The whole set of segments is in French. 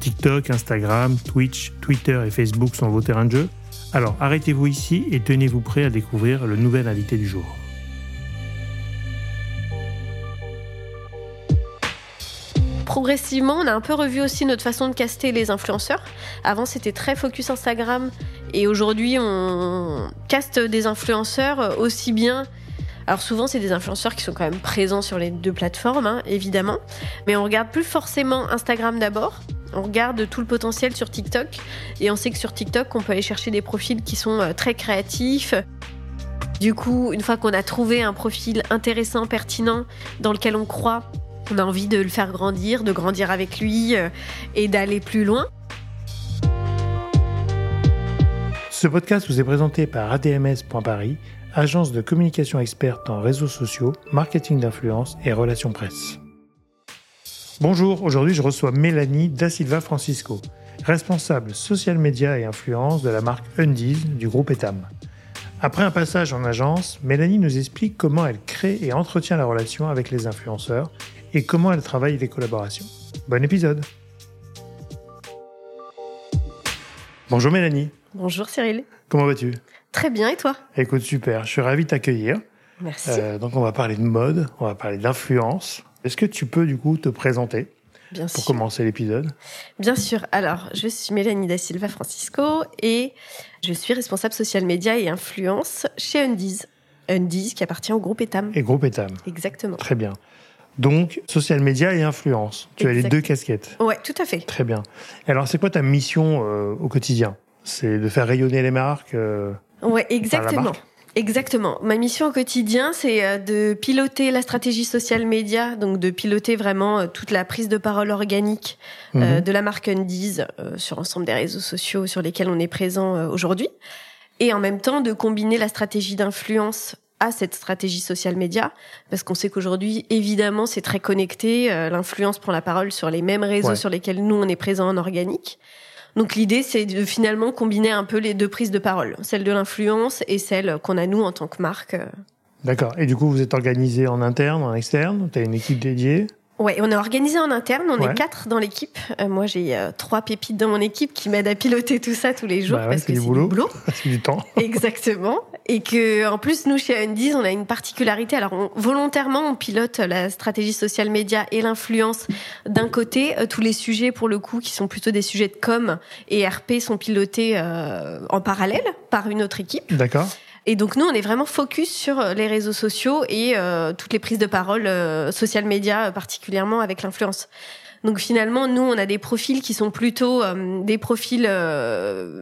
TikTok, Instagram, Twitch, Twitter et Facebook sont vos terrains de jeu Alors arrêtez-vous ici et tenez-vous prêt à découvrir le nouvel invité du jour. progressivement, on a un peu revu aussi notre façon de caster les influenceurs. Avant, c'était très focus Instagram et aujourd'hui, on caste des influenceurs aussi bien alors souvent, c'est des influenceurs qui sont quand même présents sur les deux plateformes, hein, évidemment. Mais on regarde plus forcément Instagram d'abord. On regarde tout le potentiel sur TikTok. Et on sait que sur TikTok, on peut aller chercher des profils qui sont euh, très créatifs. Du coup, une fois qu'on a trouvé un profil intéressant, pertinent, dans lequel on croit, on a envie de le faire grandir, de grandir avec lui euh, et d'aller plus loin. Ce podcast vous est présenté par ADMS.paris agence de communication experte en réseaux sociaux, marketing d'influence et relations presse. Bonjour, aujourd'hui je reçois Mélanie Da Silva Francisco, responsable social media et influence de la marque Undies du groupe Etam. Après un passage en agence, Mélanie nous explique comment elle crée et entretient la relation avec les influenceurs et comment elle travaille les collaborations. Bon épisode Bonjour Mélanie. Bonjour Cyril. Comment vas-tu? Très bien, et toi? Écoute, super. Je suis ravi de t'accueillir. Merci. Euh, donc, on va parler de mode, on va parler d'influence. Est-ce que tu peux, du coup, te présenter? Bien pour commencer l'épisode Bien sûr. Alors, je suis Mélanie Da Silva Francisco et je suis responsable social media et influence chez Undies. Undies qui appartient au groupe Etam. Et groupe Etam. Exactement. Très bien. Donc, social media et influence. Tu as les deux casquettes. Ouais, tout à fait. Très bien. alors, c'est quoi ta mission euh, au quotidien? C'est de faire rayonner les marques euh, Ouais, exactement. Exactement. Ma mission au quotidien, c'est euh, de piloter la stratégie social média, donc de piloter vraiment euh, toute la prise de parole organique euh, mhm. de la marque Undies sur l'ensemble des réseaux sociaux sur lesquels on est présent aujourd'hui, et en même temps de combiner la stratégie d'influence à cette stratégie social média, parce qu'on sait qu'aujourd'hui, évidemment, c'est très connecté. L'influence prend la parole sur les mêmes réseaux sur lesquels nous on est présent en organique. Donc l'idée, c'est de finalement combiner un peu les deux prises de parole, celle de l'influence et celle qu'on a nous en tant que marque. D'accord. Et du coup, vous êtes organisé en interne, en externe? Tu as une équipe dédiée? Ouais, on est organisé en interne, on est quatre dans l'équipe. Euh, moi, j'ai euh, trois pépites dans mon équipe qui m'aident à piloter tout ça tous les jours bah parce que c'est du boulot. c'est du temps. Exactement. Et que, en plus, nous chez Undies, on a une particularité. Alors, volontairement, on pilote la stratégie social média et l'influence d'un côté. Euh, tous les sujets, pour le coup, qui sont plutôt des sujets de com et RP, sont pilotés en parallèle par une autre équipe. D'accord. Et donc nous, on est vraiment focus sur euh, les réseaux sociaux et euh, toutes les prises de parole euh, social media, particulièrement avec l'influence. Donc finalement, nous, on a des profils qui sont plutôt des profils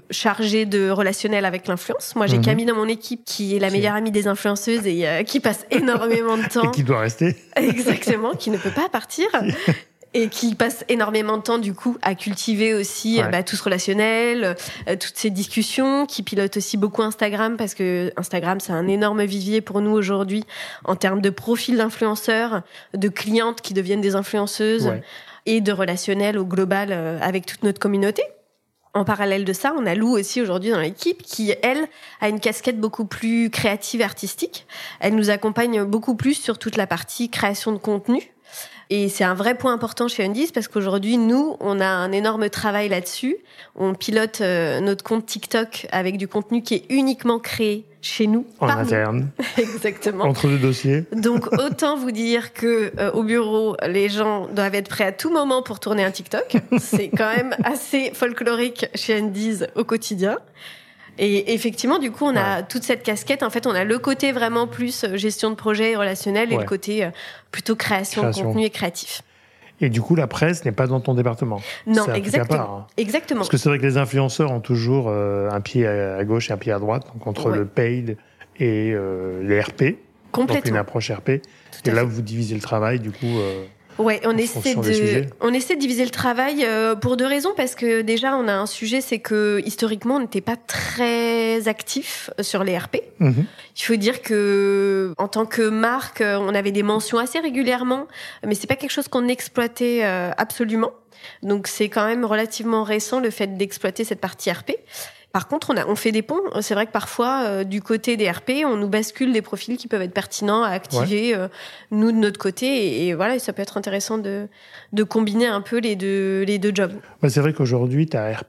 chargés de relationnel avec l'influence. Moi, j'ai mhm. Camille dans mon équipe qui est la meilleure amie des influenceuses et qui passe énormément de temps. Et qui doit rester. Exactement, qui ne peut pas partir. et qui passe énormément de temps du coup à cultiver aussi bah, tout ce relationnel, euh, toutes ces discussions, qui pilote aussi beaucoup Instagram parce que Instagram c'est un énorme vivier pour nous aujourd'hui en termes de profil d'influenceurs, de clientes qui deviennent des influenceuses et de relationnel au global euh, avec toute notre communauté. En parallèle de ça, on a Lou aussi aujourd'hui dans l'équipe qui, elle, a une casquette beaucoup plus créative et artistique. Elle nous accompagne beaucoup plus sur toute la partie création de contenu et c'est un vrai point important chez Undies parce qu'aujourd'hui, nous, on a un énorme travail là-dessus. On pilote euh, notre compte TikTok avec du contenu qui est uniquement créé chez nous. En interne. Exactement. Entre deux dossiers. Donc autant vous dire que euh, au bureau, les gens doivent être prêts à tout moment pour tourner un TikTok. c'est quand même assez folklorique chez Undies au quotidien. Et effectivement, du coup, on a toute cette casquette. En fait, on a le côté vraiment plus euh, gestion de projet relationnel et le côté euh, plutôt création, de contenu et créatif. Et du coup, la presse n'est pas dans ton département. Non, exactement. Hein. Exactement. Parce que c'est vrai que les influenceurs ont toujours euh, un pied à gauche et un pied à droite, donc entre le paid et les RP. Complètement. Donc une approche RP. et là, vous divisez le travail, du coup. Ouais, on essaie de, on essaie de diviser le travail euh, pour deux raisons parce que déjà on a un sujet, c'est que historiquement on n'était pas très actif sur les RP. Mhm. Il faut dire que en tant que marque, on avait des mentions assez régulièrement, mais c'est pas quelque chose qu'on exploitait euh, absolument. Donc c'est quand même relativement récent le fait d'exploiter cette partie RP. Par contre, on, a, on fait des ponts. C'est vrai que parfois, euh, du côté des RP, on nous bascule des profils qui peuvent être pertinents à activer, euh, nous, de notre côté. Et, voilà, ça peut être intéressant de, de combiner un peu les deux, les deux jobs. c'est vrai qu'aujourd'hui, tu as,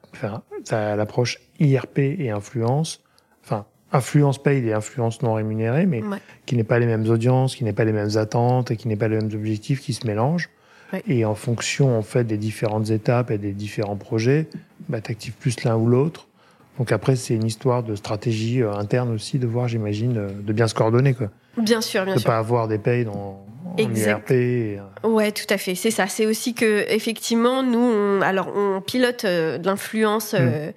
as l'approche IRP et influence. Enfin, influence paid et influence non rémunérée, mais qui n'est pas les mêmes audiences, qui n'est pas les mêmes attentes et qui n'est pas les mêmes objectifs qui se mélangent. Et en fonction en fait des différentes étapes et des différents projets, bah, tu actives plus l'un ou l'autre. Donc après, c'est une histoire de stratégie euh, interne aussi, de voir, j'imagine, euh, de bien se coordonner. Quoi. Bien sûr, bien de sûr. De pas avoir des payes dans IRP. Et... Euh, ouais, tout à fait. C'est ça. C'est aussi que effectivement, nous, on, alors on pilote de l'influence. Hmm.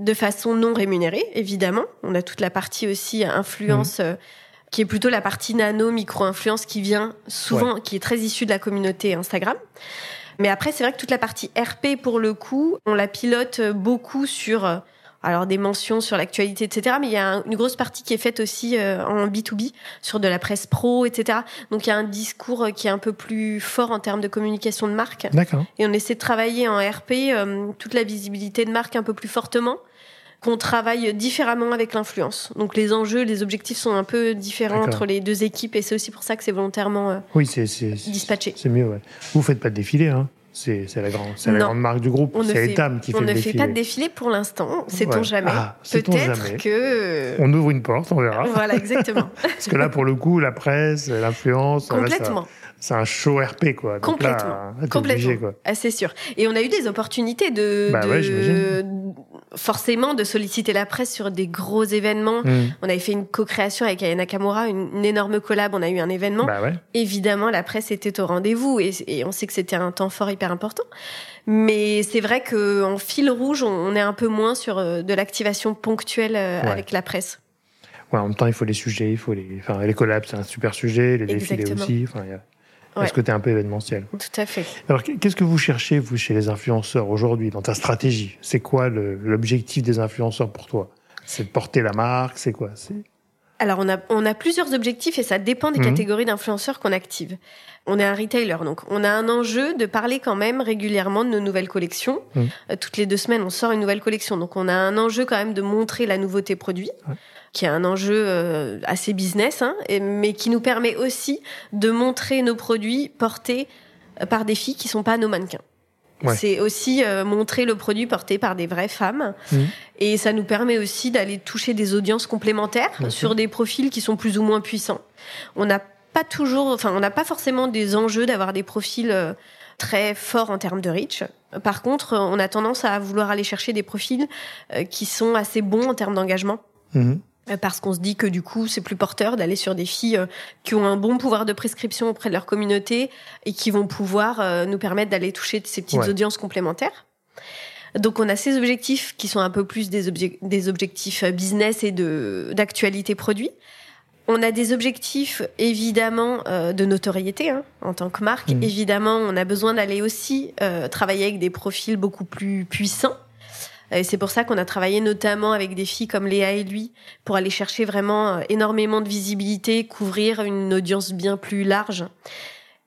de façon non rémunérée, évidemment. On a toute la partie aussi influence, hmm. qui est plutôt la partie nano, micro-influence, qui vient souvent, qui est très issue de la communauté Instagram. Mais après, c'est vrai que toute la partie RP, pour le coup, on la pilote beaucoup sur alors des mentions sur l'actualité, etc. Mais il y a une grosse partie qui est faite aussi euh, en B2B, sur de la presse pro, etc. Donc il y a un discours euh, qui est un peu plus fort en termes de communication de marque. D'accord. Et on essaie de travailler en RP euh, toute la visibilité de marque un peu plus fortement qu'on travaille différemment avec l'influence. Donc les enjeux, les objectifs sont un peu différents entre les deux équipes et c'est aussi pour ça que c'est volontairement oui, c'est, dispatché. C'est mieux, ouais. Vous faites pas de défilé, hein? C'est la, grande, la grande marque du groupe. C'est Etam qui fait le défilé. On ne fait pas de défilé pour l'instant. Sait-on jamais ah, Peut-être que. On ouvre une porte, on verra. Voilà, exactement. Parce que là, pour le coup, la presse, l'influence. Complètement c'est un show RP quoi. complètement. complètement. quoi. Ah, c'est sûr. Et on a eu des opportunités de, bah forcément de solliciter la presse sur des gros événements. Hmm. On avait fait une co-création avec Ayana Nakamura, une, énorme collab. On a eu un événement. Bah Évidemment, la presse était au rendez-vous et, on sait que c'était un temps fort hyper important. Mais c'est vrai qu'en fil rouge, on, est un peu moins sur euh, de l'activation ponctuelle euh, avec la presse. Ouais, en même temps, il faut les sujets, il faut les, enfin, les collabs, c'est un super sujet, les défilés aussi. Enfin, y a est-ce que tu es un peu événementiel? Tout à fait. Alors, qu'est-ce que vous cherchez, vous, chez les influenceurs aujourd'hui, dans ta stratégie? C'est quoi l'objectif des influenceurs pour toi? C'est de porter la marque C'est quoi? Alors, on a, on a plusieurs objectifs et ça dépend des mhm. catégories d'influenceurs qu'on active. On est un retailer, donc on a un enjeu de parler quand même régulièrement de nos nouvelles collections. Mhm. Euh, toutes les deux semaines, on sort une nouvelle collection. Donc, on a un enjeu quand même de montrer la nouveauté produit qui est un enjeu euh, assez business, hein, mais qui nous permet aussi de montrer nos produits portés euh, par des filles qui sont pas nos mannequins. C'est aussi euh, montrer le produit porté par des vraies femmes. Mmh. Et ça nous permet aussi d'aller toucher des audiences complémentaires sur des profils qui sont plus ou moins puissants. On n'a pas toujours, enfin, on n'a pas forcément des enjeux d'avoir des profils très forts en termes de reach. Par contre, on a tendance à vouloir aller chercher des profils qui sont assez bons en termes d'engagement. Mmh. Euh, parce qu'on se dit que du coup c'est plus porteur d'aller sur des filles euh, qui ont un bon pouvoir de prescription auprès de leur communauté et qui vont pouvoir euh, nous permettre d'aller toucher ces petites audiences complémentaires. Donc on a ces objectifs qui sont un peu plus des, des objectifs business et de d'actualité produit. On a des objectifs évidemment de notoriété hein, en tant que marque. Mmh. Évidemment, on a besoin d'aller aussi travailler avec des profils beaucoup plus puissants et c'est pour ça qu'on a travaillé notamment avec des filles comme Léa et lui pour aller chercher vraiment euh, énormément de visibilité, couvrir une audience bien plus large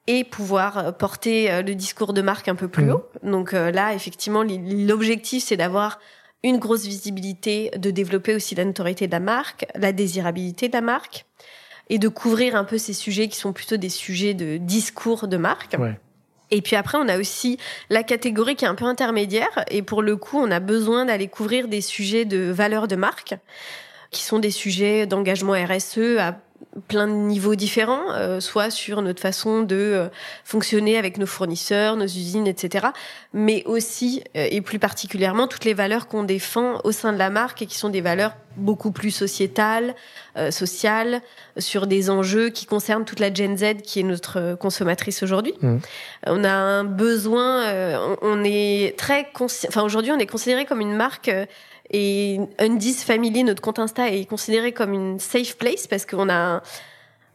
et pouvoir euh, porter euh, le discours de marque un peu plus mmh. haut. Donc là, effectivement, l'objectif, c'est d'avoir une grosse visibilité, de développer aussi la notoriété de la marque, la désirabilité de la marque, et de couvrir un peu ces sujets qui sont plutôt des sujets de discours de marque. Ouais. Et puis après, on a aussi la catégorie qui est un peu intermédiaire. Et pour le coup, on a besoin d'aller couvrir des sujets de valeur de marque, qui sont des sujets d'engagement RSE à plein de niveaux différents, euh, soit sur notre façon de euh, fonctionner avec nos fournisseurs, nos usines, etc. Mais aussi, euh, et plus particulièrement, toutes les valeurs qu'on défend au sein de la marque et qui sont des valeurs beaucoup plus sociétales, sociales, sur des enjeux qui concernent toute la Gen Z qui est notre consommatrice aujourd'hui. Mmh. On a un besoin, on, est très, enfin aujourd'hui, on est considéré comme une marque et Undies Family, notre compte Insta, est considéré comme une safe place parce qu'on a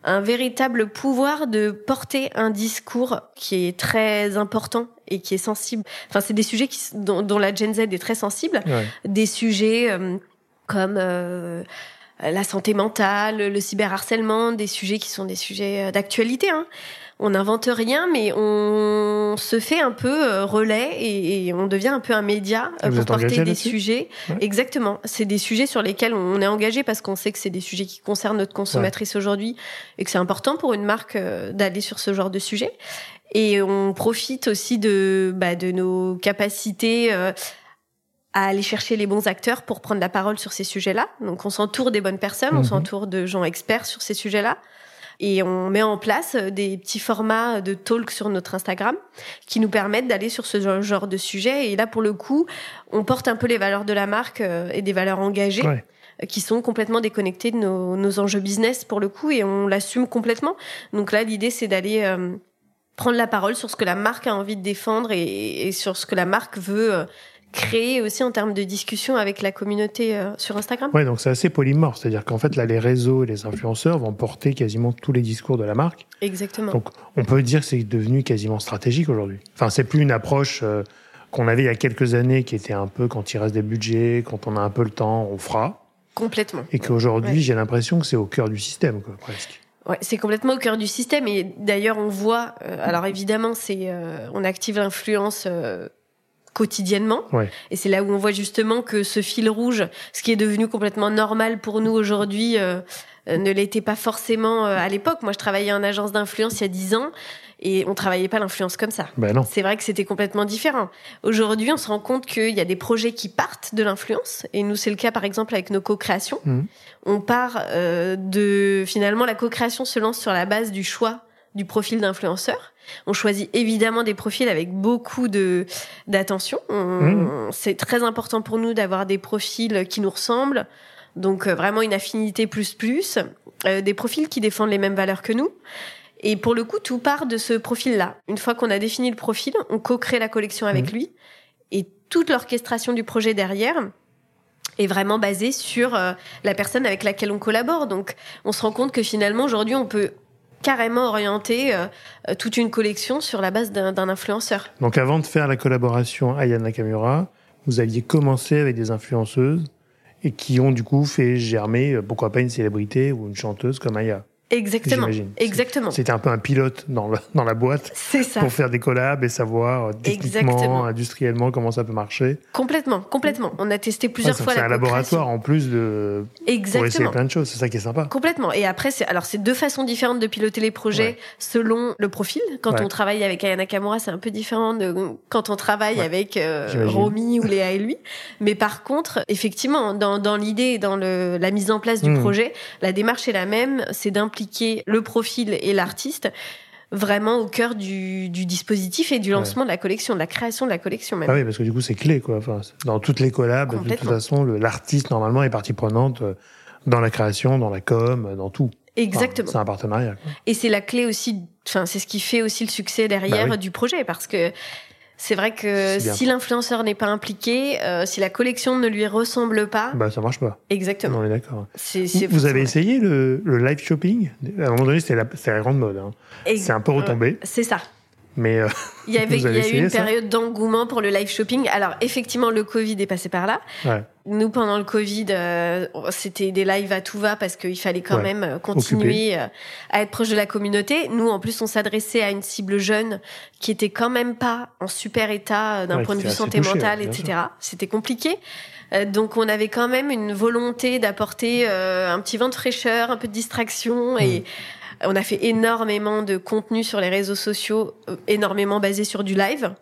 un véritable pouvoir de porter un discours qui est très important et qui est sensible. Enfin, c'est des sujets qui, dont, la Gen Z est très sensible. Des sujets euh, comme euh, la santé mentale, le cyberharcèlement, des sujets qui sont des sujets euh, d'actualité. Hein on n'invente rien, mais on se fait un peu euh, relais et, on devient un peu un média euh, pour porter des sujets. Exactement. C'est des sujets sur lesquels on est engagé parce qu'on sait que c'est des sujets qui concernent notre consommatrice aujourd'hui et que c'est important pour une marque euh, d'aller sur ce genre de sujet. Et on profite aussi de, bah, de nos capacités à aller chercher les bons acteurs pour prendre la parole sur ces sujets-là. Donc on s'entoure des bonnes personnes, on mhm. s'entoure de gens experts sur ces sujets-là et on met en place euh, des petits formats de talk sur notre Instagram qui nous permettent d'aller sur ce genre de sujet. Et là, pour le coup, on porte un peu les valeurs de la marque euh, et des valeurs engagées. Euh, qui sont complètement déconnectées de nos, enjeux business pour le coup et on l'assume complètement. Donc là, l'idée c'est d'aller prendre la parole sur ce que la marque a envie de défendre et, et sur ce que la marque veut créer aussi en termes de discussion avec la communauté euh, sur Instagram. Oui, donc c'est assez polymorphe, c'est-à-dire qu'en fait là les réseaux et les influenceurs vont porter quasiment tous les discours de la marque. Exactement. Donc on peut dire que c'est devenu quasiment stratégique aujourd'hui. Enfin, c'est plus une approche euh, qu'on avait il y a quelques années qui était un peu quand il reste des budgets, quand on a un peu le temps, on fera. Complètement. Et qu'aujourd'hui, j'ai l'impression que c'est au cœur du système, quoi, presque. Ouais, c'est complètement au cœur du système et d'ailleurs on voit. Euh, alors évidemment, c'est on active l'influence quotidiennement. Et c'est là où on voit justement que ce fil rouge, ce qui est devenu complètement normal pour nous aujourd'hui, euh, euh, ne l'était pas forcément euh, à l'époque. Moi, je travaillais en agence d'influence il y a dix ans et on travaillait pas l'influence comme ça. Ben c'est vrai que c'était complètement différent. Aujourd'hui, on se rend compte qu'il y a des projets qui partent de l'influence et nous, c'est le cas par exemple avec nos co-créations. Mmh. On part de finalement la co-création se lance sur la base du choix du profil d'influenceur. On choisit évidemment des profils avec beaucoup de d'attention. Mmh. C'est très important pour nous d'avoir des profils qui nous ressemblent. Donc euh, vraiment une affinité plus plus, euh, des profils qui défendent les mêmes valeurs que nous. Et pour le coup, tout part de ce profil-là. Une fois qu'on a défini le profil, on co-crée la collection avec mmh. lui. Et toute l'orchestration du projet derrière est vraiment basée sur euh, la personne avec laquelle on collabore. Donc on se rend compte que finalement aujourd'hui on peut carrément orienté euh, euh, toute une collection sur la base d'un influenceur. Donc avant de faire la collaboration Aya Nakamura, vous aviez commencé avec des influenceuses et qui ont du coup fait germer, euh, pourquoi pas une célébrité ou une chanteuse comme Aya. Exactement. Exactement. C'était un peu un pilote dans, dans la boîte. Ça. Pour faire des collabs et savoir euh, techniquement, industriellement comment ça peut marcher. Complètement, complètement. On a testé plusieurs fois la C'est un laboratoire en plus de. Exactement. Pour essayer plein de choses. C'est ça qui est sympa. Complètement. Et après, c'est alors c'est deux façons différentes de piloter les projets selon le profil. Quand on travaille avec Ayana Kamura, c'est un peu différent de quand on travaille avec euh, Romy ou Léa et lui. Mais par contre, effectivement, dans, dans l'idée, dans le, la mise en place du hmm. projet, la démarche est la même. C'est d'impliquer le profil et l'artiste vraiment au cœur du, dispositif et du lancement de la collection, de la création de la collection même. Ah oui, parce que du coup c'est clé quoi. Enfin, dans toutes les collabs, de toute façon, l'artiste normalement est partie prenante euh, dans la création, dans la com, dans tout. Exactement. c'est un partenariat. Et c'est la clé aussi. Enfin, c'est ce qui fait aussi le succès derrière bah du projet parce que c'est vrai que si l'influenceur n'est pas impliqué, euh, si la collection ne lui ressemble pas, bah ça marche pas. Exactement. On est d'accord. Vous avez essayé le, live shopping? À un moment donné, c'était la, la, grande mode. Hein. C'est un peu retombé. c'est ça. Mais euh, il y avait il y a eu une période d'engouement pour le live shopping. Alors effectivement, le Covid est passé par là. Ouais. Nous, pendant le Covid, euh, c'était des lives à tout va parce qu'il fallait quand même euh, continuer à être proche de la communauté. Nous, en plus, on s'adressait à une cible jeune qui était quand même pas en super état d'un point de vue santé mentale, etc. C'était compliqué. Donc on avait quand même une volonté d'apporter un petit vent de fraîcheur, un peu de distraction et hmm. On a fait énormément de contenu sur les réseaux sociaux, euh, énormément basé sur du live.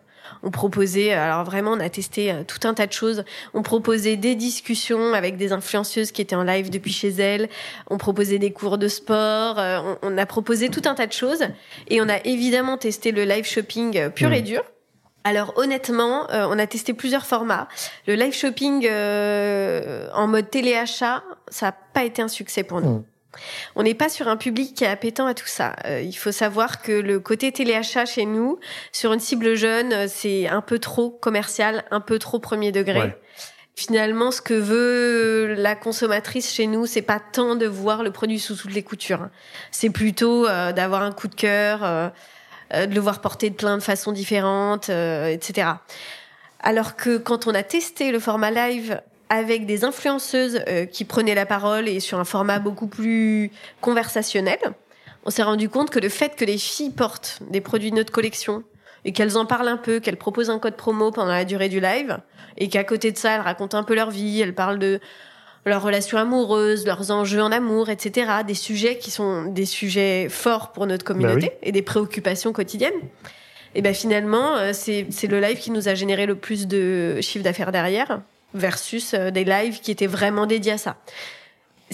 On proposait, alors vraiment, on a testé euh, tout un tas de choses. On proposait des discussions avec des influenceuses qui étaient en live depuis chez elles. On proposait des cours de sport. Euh, on, a proposé tout un tas de choses. Et on a évidemment testé le live shopping pur mmh. et dur. Alors honnêtement, on a testé plusieurs formats. Le live shopping en mode téléachat, ça n'a pas été un succès pour nous. Mmh. On n'est pas sur un public qui est appétant à tout ça. Euh, il faut savoir que le côté téléachat chez nous, sur une cible jeune, euh, c'est un peu trop commercial, un peu trop premier degré. Finalement, ce que veut la consommatrice chez nous, c'est pas tant de voir le produit sous toutes les coutures. C'est plutôt euh, d'avoir un coup de cœur, euh, euh, de le voir porter de plein de façons différentes, etc. Alors que quand on a testé le format live avec des influenceuses qui prenaient la parole et sur un format beaucoup plus conversationnel, on s'est rendu compte que le fait que les filles portent des produits de notre collection et qu'elles en parlent un peu, qu'elles proposent un code promo pendant la durée du live, et qu'à côté de ça, elles racontent un peu leur vie, elles parlent de leurs relations amoureuses, leurs enjeux en amour, etc. Des sujets qui sont des sujets forts pour notre communauté bah et des préoccupations quotidiennes. Et ben finalement, euh, c'est le live qui nous a généré le plus de chiffre d'affaires derrière, versus euh, des lives qui étaient vraiment dédiés à ça.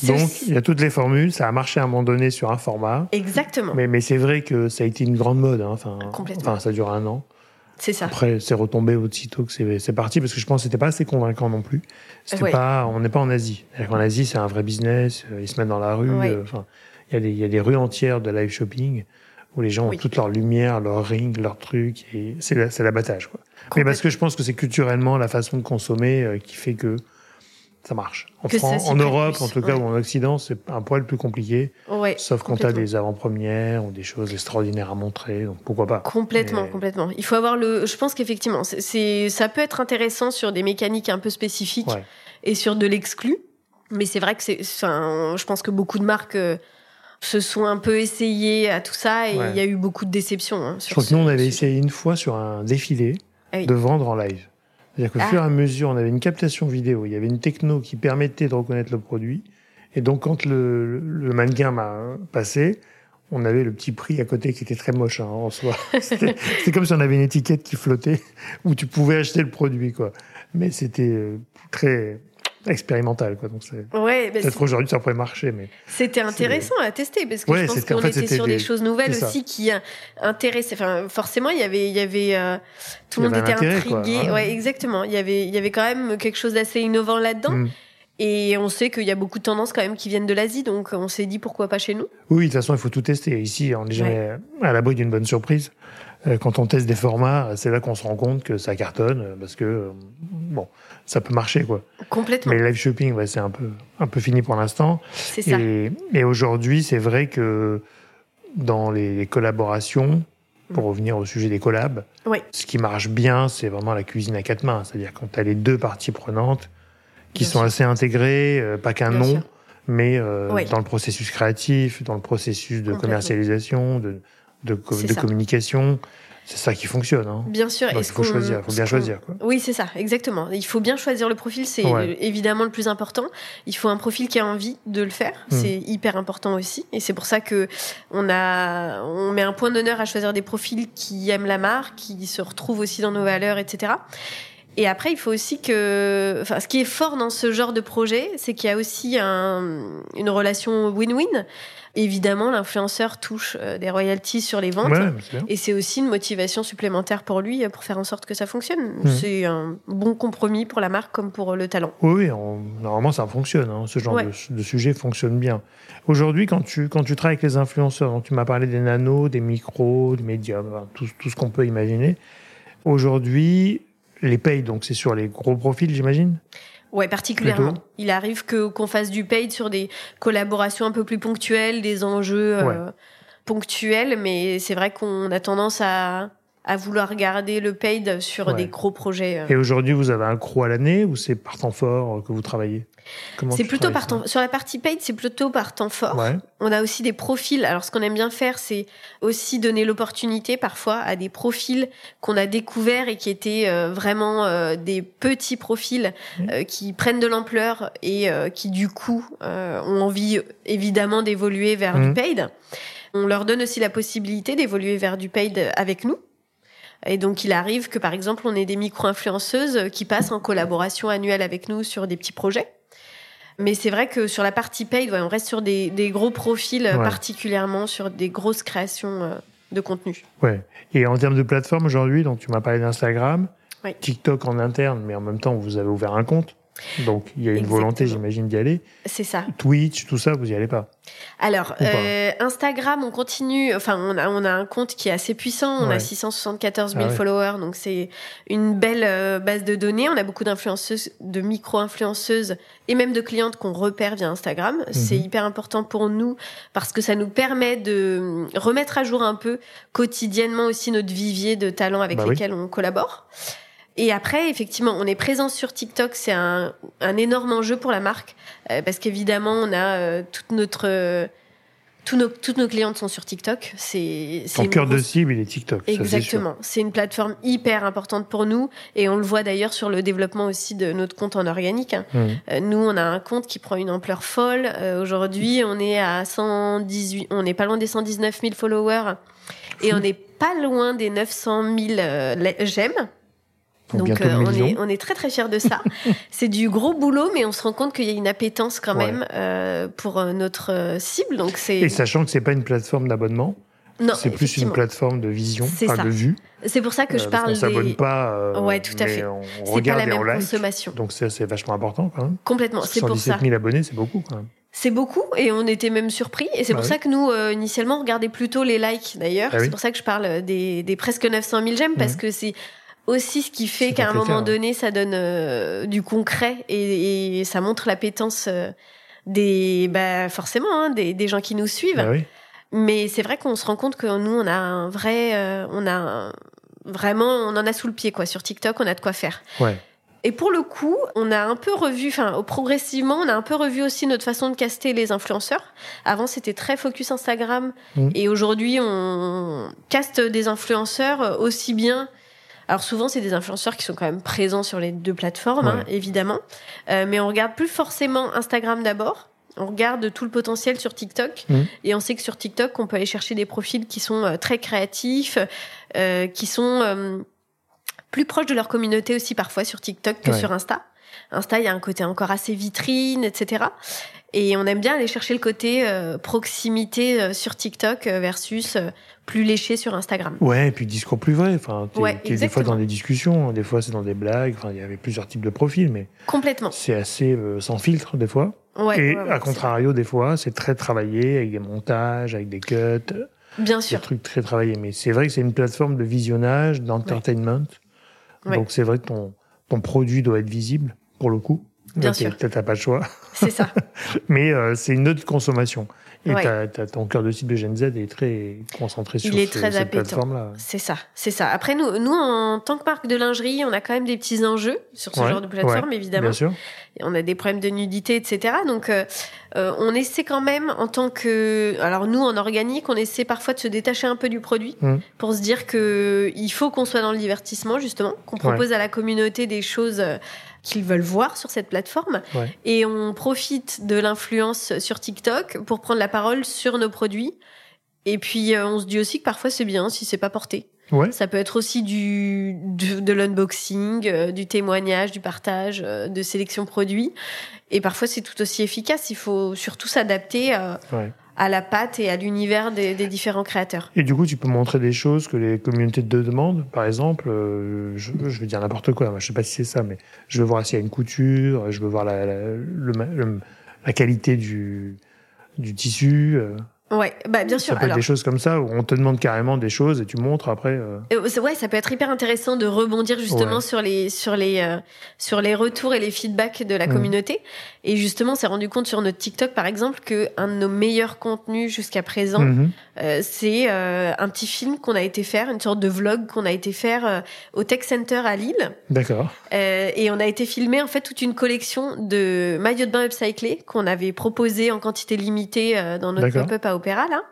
Donc, il y a toutes les formules. Ça a marché à un moment donné sur un format. Exactement. Mais, mais c'est vrai que ça a été une grande mode. Hein. Enfin, enfin, ça dure un an. C'est ça. Après, c'est retombé aussitôt que c'est parti parce que je pense que c'était pas assez convaincant non plus. C'était pas, on n'est pas en Asie. En Asie, c'est un vrai business. Euh, ils se mettent dans la rue. Euh, enfin, y, il y a des rues entières de live shopping où les gens ont toute leur lumière, leur ring, leur truc. Et c'est l'abattage, quoi. Mais parce que je pense que c'est culturellement la façon de consommer euh, qui fait que ça marche. En, France, en Europe, en tout cas, ou en Occident, c'est un poil plus compliqué. sauf quand tu as des avant-premières ou des choses extraordinaires à montrer. Donc pourquoi pas Complètement, complètement. Il faut avoir le. Je pense qu'effectivement, c'est ça peut être intéressant sur des mécaniques un peu spécifiques et sur de l'exclu. Mais c'est vrai que c'est. je pense que beaucoup de marques. Euh, se sont un peu essayées à tout ça et il y a eu beaucoup de déceptions. Hein, je crois que nous, on avait essayé une fois sur un défilé ah de vendre en live. C'est-à-dire qu'au ah. fur et à mesure, on avait une captation vidéo, il y avait une techno qui permettait de reconnaître le produit. Et donc, quand le, le mannequin m'a passé, on avait le petit prix à côté qui était très moche hein, en soi. C'était comme si on avait une étiquette qui flottait où tu pouvais acheter le produit, quoi. Mais c'était euh, très expérimental quoi donc ouais, peut-être aujourd'hui ça pourrait marcher mais c'était intéressant à tester parce que je pense qu'on était sur des, choses nouvelles aussi qui intéressaient enfin forcément il y avait il y avait euh, tout le monde était intrigué ouais. exactement il y avait il y avait quand même quelque chose d'assez innovant là-dedans mm. Et on sait qu'il y a beaucoup de tendances quand même qui viennent de l'Asie, donc on s'est dit pourquoi pas chez nous? Oui, de toute façon, il faut tout tester. Ici, on est jamais à l'abri d'une bonne surprise. Euh, quand on teste des formats, c'est là qu'on se rend compte que ça cartonne, parce que, euh, bon, ça peut marcher, quoi. Complètement. Mais le live shopping, ouais, c'est un peu, un peu fini pour l'instant. C'est ça. Et, et aujourd'hui, c'est vrai que dans les collaborations, pour mm. revenir au sujet des collabs, ce qui marche bien, c'est vraiment la cuisine à quatre mains. C'est-à-dire quand tu as les deux parties prenantes qui sont assez intégrées, pas qu'un nom, mais dans le processus créatif, dans le processus de commercialisation, de, de, de communication. C'est ça qui fonctionne. Hein. Bien sûr. il faut choisir, il faut bien choisir. Quoi. Oui, c'est ça, exactement. Il faut bien choisir le profil, c'est évidemment le plus important. Il faut un profil qui a envie de le faire, hmm. c'est hyper important aussi. Et c'est pour ça que on a, on met un point d'honneur à choisir des profils qui aiment la marque, qui se retrouvent aussi dans nos valeurs, etc. Et après, il faut aussi que, enfin, ce qui est fort dans ce genre de projet, c'est qu'il y a aussi un, une relation win-win évidemment, l'influenceur touche euh, des royalties sur les ventes. et c'est aussi une motivation supplémentaire pour lui euh, pour faire en sorte que ça fonctionne. Mmh. C'est un bon compromis pour la marque comme pour le talent. Oui, normalement, ça fonctionne. Hein. Ce genre de, sujet fonctionne bien. Aujourd'hui, quand tu, quand tu travailles avec les influenceurs, tu m'as parlé des nanos, des micros, des médias, tout, tout ce qu'on peut imaginer. Aujourd'hui, les payes, donc c'est sur les gros profils, j'imagine? Ouais, particulièrement. Il arrive que qu'on fasse du paid sur des collaborations un peu plus ponctuelles, des enjeux euh, ponctuels, mais c'est vrai qu'on a tendance à à vouloir garder le paid sur des gros projets. Euh. Et aujourd'hui, vous avez un croc à l'année ou c'est par temps fort que vous travaillez? C'est plutôt par temps. Sur la partie paid, c'est plutôt par temps fort. On a aussi des profils. Alors, ce qu'on aime bien faire, c'est aussi donner l'opportunité parfois à des profils qu'on a découverts et qui étaient euh, vraiment euh, des petits profils qui prennent de l'ampleur et qui du coup ont envie évidemment d'évoluer vers du mmh. paid. On leur donne aussi la possibilité d'évoluer vers du paid avec nous. Et donc, il arrive que, par exemple, on ait des micro-influenceuses qui passent en collaboration annuelle avec nous sur des petits projets. Mais c'est vrai que sur la partie paid, on reste sur des, gros profils, particulièrement sur des grosses créations euh, de contenu. Ouais. Et en termes de plateforme aujourd'hui, donc tu m'as parlé d'Instagram, TikTok en interne, mais en même temps, vous avez ouvert un compte. Donc il y a une volonté, j'imagine, d'y aller. C'est ça. Twitch, tout ça, vous n'y allez pas Alors, euh, Instagram, on continue. Enfin, on a, on a un compte qui est assez puissant. On a 674 000 ah followers, donc c'est une belle euh, base de données. On a beaucoup d'influenceuses, de micro-influenceuses et même de clientes qu'on repère via Instagram. C'est mhm. hyper important pour nous parce que ça nous permet de remettre à jour un peu quotidiennement aussi notre vivier de talents avec bah lesquels on collabore. Et après, effectivement, on est présent sur TikTok. C'est un, un énorme enjeu pour la marque euh, parce qu'évidemment, on a euh, toute notre euh, nos, toutes nos clientes sont sur TikTok. C'est ton cœur de cible, il est TikTok. Exactement. C'est une plateforme hyper importante pour nous et on le voit d'ailleurs sur le développement aussi de notre compte en organique. Hein. Mmh. nous, on a un compte qui prend une ampleur folle. Aujourd'hui, on est à 118, on est pas loin des 119 000 followers et on n'est pas loin des 900 000 j'aime. Donc euh, on, est, on est très très fiers de ça. c'est du gros boulot, mais on se rend compte qu'il y a une appétence quand même euh, pour euh, notre cible. Donc c'est et sachant que c'est pas une plateforme d'abonnement, non, c'est plus une plateforme de vision, pas de vue. C'est pour ça que je parle. On s'abonne pas. ouais, tout à fait. On regarde pas la même consommation. Donc c'est vachement important quand même. Complètement. C'est pour ça. 000 abonnés, c'est beaucoup quand même. C'est beaucoup et on était même surpris. Et c'est pour ça que nous, initialement, on regardait plutôt les likes d'ailleurs. Ah c'est pour ça que je parle des, des presque 900 000 j'aime parce mmh. que c'est aussi ce qui fait qu'à un moment donné, ça donne euh, du concret et, et, ça montre l'appétence euh, des, bah, forcément, hein, des, des, gens qui nous suivent. Bah oui. Mais c'est vrai qu'on se rend compte que nous, on a un vrai, euh, on a vraiment, on en a sous le pied quoi. Sur TikTok, on a de quoi faire. Ouais. Et pour le coup, on a un peu revu, enfin, progressivement, on a un peu revu aussi notre façon de caster les influenceurs. Avant, c'était très focus Instagram. Mmh. Et aujourd'hui, on caste des influenceurs aussi bien alors souvent, c'est des influenceurs qui sont quand même présents sur les deux plateformes, hein, évidemment. Euh, mais on regarde plus forcément Instagram d'abord. On regarde tout le potentiel sur TikTok. Mmh. Et on sait que sur TikTok, on peut aller chercher des profils qui sont euh, très créatifs, euh, qui sont euh, plus proches de leur communauté aussi parfois sur TikTok que sur Insta. Insta, il y a un côté encore assez vitrine, etc. Et on aime bien aller chercher le côté proximité sur TikTok versus plus léché sur Instagram. Ouais, et puis discours plus vrai. Enfin, es, des fois dans des discussions, des fois c'est dans des blagues. Enfin, il y avait plusieurs types de profils, mais complètement. C'est assez euh, sans filtre des fois. Ouais, et à contrario, des fois, c'est très travaillé avec des montages, avec des cuts. Bien sûr. Des trucs très travaillés. Mais c'est vrai que c'est une plateforme de visionnage, d'entertainment. Donc c'est vrai que ton, ton produit doit être visible pour le coup. Bien sûr. Peut-être pas le choix. C'est ça. mais euh, c'est une autre consommation. Et ton cœur de cible de Gen Z est très concentré sur Il est très cette plateforme-là. C'est ça, c'est ça. Après, nous, nous, en tant que marque de lingerie, on a quand même des petits enjeux sur ce genre de plateforme, évidemment. Bien sûr. on a des problèmes de nudité, etc. Donc, euh, euh, on essaie quand même, en tant que... Alors, nous, en organique, on essaie parfois de se détacher un peu du produit mmh. pour se dire que il faut qu'on soit dans le divertissement, justement, qu'on propose à la communauté des choses euh, qu'ils veulent voir sur cette plateforme. Et on profite de l'influence sur TikTok pour prendre la parole sur nos produits. Et puis, euh, on se dit aussi que parfois, c'est bien si c'est pas porté. Ça peut être aussi du, de l'unboxing, euh, du témoignage, du partage, euh, de sélection produits. Et parfois, c'est tout aussi efficace. Il faut surtout s'adapter à la patte et à l'univers des, différents créateurs. Et du coup, tu peux montrer des choses que les communautés te demandent. Par exemple, euh, je, je, veux dire n'importe quoi, je sais pas si c'est ça, mais je veux voir s'il y a une couture, je veux voir la, la, la qualité du, du tissu. Euh. Ouais, bah bien sûr. Ça peut être des choses comme ça où on te demande carrément des choses et tu montres après. Euh... euh ouais, ça peut être hyper intéressant de rebondir justement sur les sur les euh, sur les retours et les feedbacks de la mmh. communauté. Et justement, on s'est rendu compte sur notre TikTok par exemple que un de nos meilleurs contenus jusqu'à présent, mmh. euh, c'est euh, un petit film qu'on a été faire, une sorte de vlog qu'on a été faire au Tech Center à Lille. D'accord. et on a été filmer en fait toute une collection de maillots de bain upcyclés qu'on avait proposé en quantité limitée dans notre pop-up à Opéra là.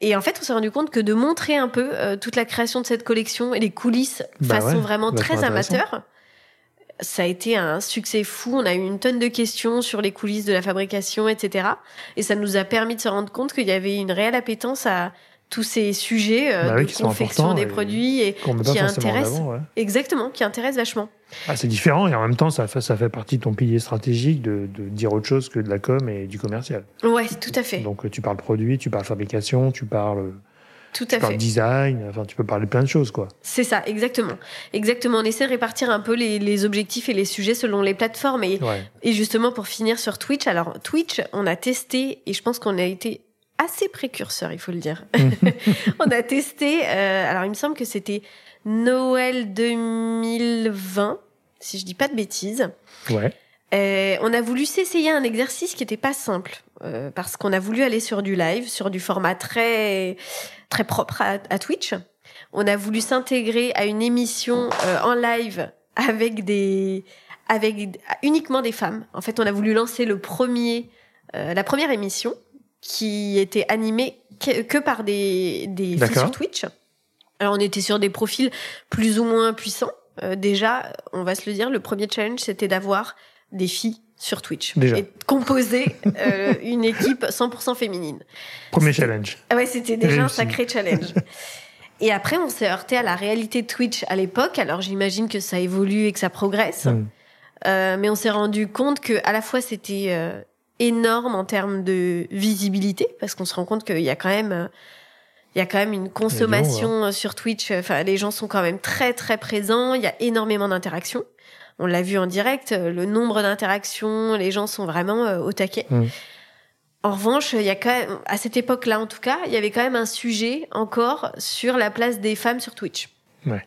Et en fait, on s'est rendu compte que de montrer un peu euh, toute la création de cette collection et les coulisses bah façon vraiment très amateur, ça a été un succès fou. On a eu une tonne de questions sur les coulisses de la fabrication, etc. Et ça nous a permis de se rendre compte qu'il y avait une réelle appétence à tous ces sujets euh, bah de confection des produits et qui intéressent exactement, qui intéressent vachement. Ah, c'est différent et en même temps ça fait, ça fait partie de ton pilier stratégique de, de, dire autre chose que de la com et du commercial. Ouais, tout à fait. Donc tu parles produit, tu parles fabrication, tu parles Tout à tu parles fait. design, enfin, tu peux parler plein de choses, quoi. C'est ça, exactement. Exactement. On essaie de répartir un peu les, les objectifs et les sujets selon les plateformes. Et, Ouais. et justement, pour finir sur Twitch, alors Twitch, on a testé, et je pense qu'on a été assez précurseur, il faut le dire. on a testé, euh, alors il me semble que c'était Noël 2020, si je dis pas de bêtises. Ouais. Euh, on a voulu s'essayer un exercice qui n'était pas simple euh, parce qu'on a voulu aller sur du live, sur du format très très propre à, à Twitch. On a voulu s'intégrer à une émission euh, en live avec des avec uniquement des femmes. En fait, on a voulu lancer le premier euh, la première émission qui était animée que, que par des des filles sur Twitch. Alors on était sur des profils plus ou moins puissants. Euh, déjà, on va se le dire, le premier challenge c'était d'avoir des filles sur Twitch Déjà. et de composer euh, une équipe 100% féminine. Premier challenge. Ah ouais, c'était déjà un sacré challenge. Et après, on s'est heurté à la réalité de Twitch à l'époque. Alors j'imagine que ça évolue et que ça progresse, Mm. Euh, mais on s'est rendu compte que à la fois c'était euh, énorme en termes de visibilité, parce qu'on se rend compte qu'il y a quand même euh, il y a quand même une consommation euh, sur Twitch. Enfin, les gens sont quand même très très présents. Il y a énormément d'interactions. On l'a vu en direct, euh, le nombre d'interactions, les gens sont vraiment euh, au taquet. Mm. En revanche, il y a quand même, à cette époque-là en tout cas, il y avait quand même un sujet encore sur la place des femmes sur Twitch. Ouais.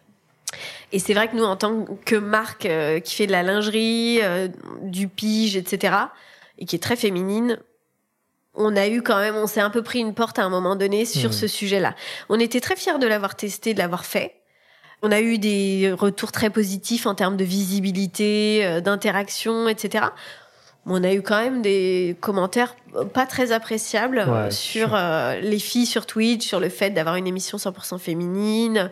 Et c'est vrai que nous, en tant que marque euh, qui fait de la lingerie, euh, du pige, etc., et qui est très féminine, on a eu quand même, on s'est un peu pris une porte à un moment donné sur Mhm. ce sujet-là. On était très fiers de l'avoir testé, de l'avoir fait. On a eu des retours très positifs en termes de visibilité, euh, d'interaction, etc. On a eu quand même des commentaires euh, pas très appréciables euh, Ouais, sur euh, les filles sur Twitch, sur le fait d'avoir une émission 100% féminine.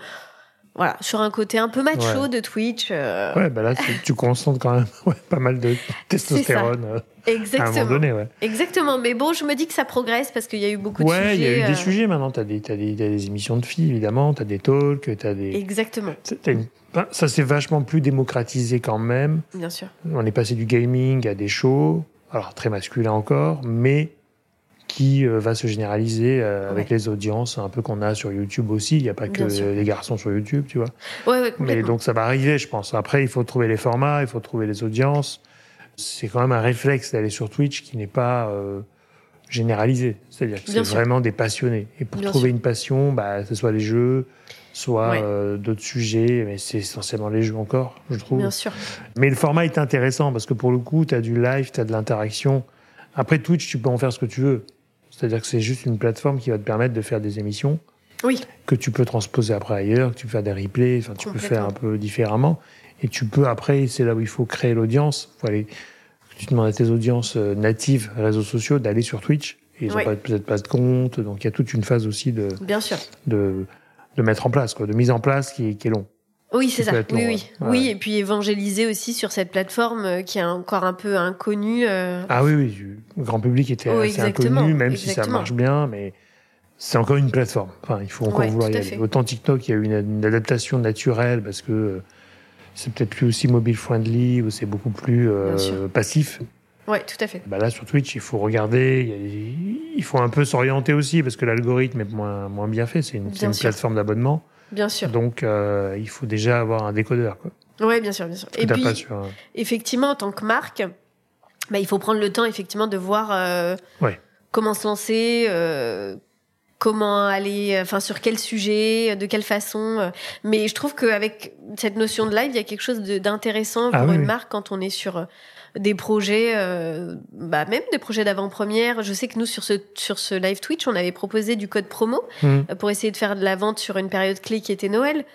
Voilà, sur un côté un peu macho Ouais. de Twitch. euh, Ouais, bah là, tu- tu concentres quand même ouais, pas mal de testostérone euh, à un Exactement. moment donné, ouais. Exactement. Mais bon, je me dis que ça progresse parce qu'il y a eu beaucoup Ouais, de il y sujets. a eu des euh, sujets maintenant. T'as des, t'as des, t'as des émissions de filles, évidemment. T'as des talks, t'as des. Exactement, une- Ça s'est vachement plus démocratisé quand même. bien sûr. On est passé du gaming à des shows, alors très masculin encore, mais qui euh, va se généraliser euh, avec Ouais. les audiences un peu qu'on a sur YouTube aussi. Il n'y a pas que les garçons sur YouTube, tu vois. Ouais, ouais, Mais donc ça va arriver, je pense. Après, il faut trouver les formats, il faut trouver les audiences. C'est quand même un réflexe d'aller sur Twitch qui n'est pas euh, généralisé. C'est-à-dire que c'est vraiment des passionnés. Et pour Bien trouver sûr. une passion, bah, ce soit les jeux, soit Ouais. euh, d'autres sujets, mais c'est essentiellement les jeux encore, je trouve. Bien sûr. Mais le format est intéressant parce que pour le coup, tu as du live, tu as de l'interaction. Après Twitch, tu peux en faire ce que tu veux. C'est-à-dire que c'est juste une plateforme qui va te permettre de faire des émissions Oui, que tu peux transposer après ailleurs, que tu peux faire des replays, enfin, tu peux faire un peu différemment. Et tu peux après, c'est là où il faut créer l'audience. Faut aller, tu demandes à tes audiences euh, natives, réseaux sociaux, d'aller sur Twitch. Et ils n'ont Oui. peut-être pas de compte, donc il y a toute une phase aussi de, bien sûr. de, de mettre en place, quoi, de mise en place qui est, qui est long. Oui, c'est ça. Oui, oui. ouais. Oui, et puis évangéliser aussi sur cette plateforme euh, qui est encore un peu inconnue. euh, Ah oui, oui, le grand public était assez inconnu, même si ça marche bien, mais c'est encore une plateforme. Enfin, il faut encore Ouais, vouloir y aller. fait. Autant TikTok, il y a eu une, une adaptation naturelle parce que c'est peut-être plus aussi mobile friendly ou c'est beaucoup plus euh, passif. Ouais, tout à fait. Bah là, sur Twitch, il faut regarder, il, y a- il faut un peu s'orienter aussi parce que l'algorithme est moins, moins bien fait. C'est une, plateforme d'abonnement. Bien sûr. Donc, euh, il faut déjà avoir un décodeur. Ouais, bien sûr, bien sûr. Et puis, sur un- effectivement, en tant que marque, bah, il faut prendre le temps, effectivement, de voir euh, Ouais. comment se lancer, euh, comment aller, euh, enfin, sur quel sujet, de quelle façon. euh. Mais je trouve qu'avec cette notion de live, il y a quelque chose d'intéressant Ah pour oui, une oui. marque quand on est sur euh, des projets, euh, bah, même des projets d'avant-première. Je sais que nous, sur ce, sur ce live Twitch, on avait proposé du code promo euh, pour essayer de faire de la vente sur une période clé qui était Noël.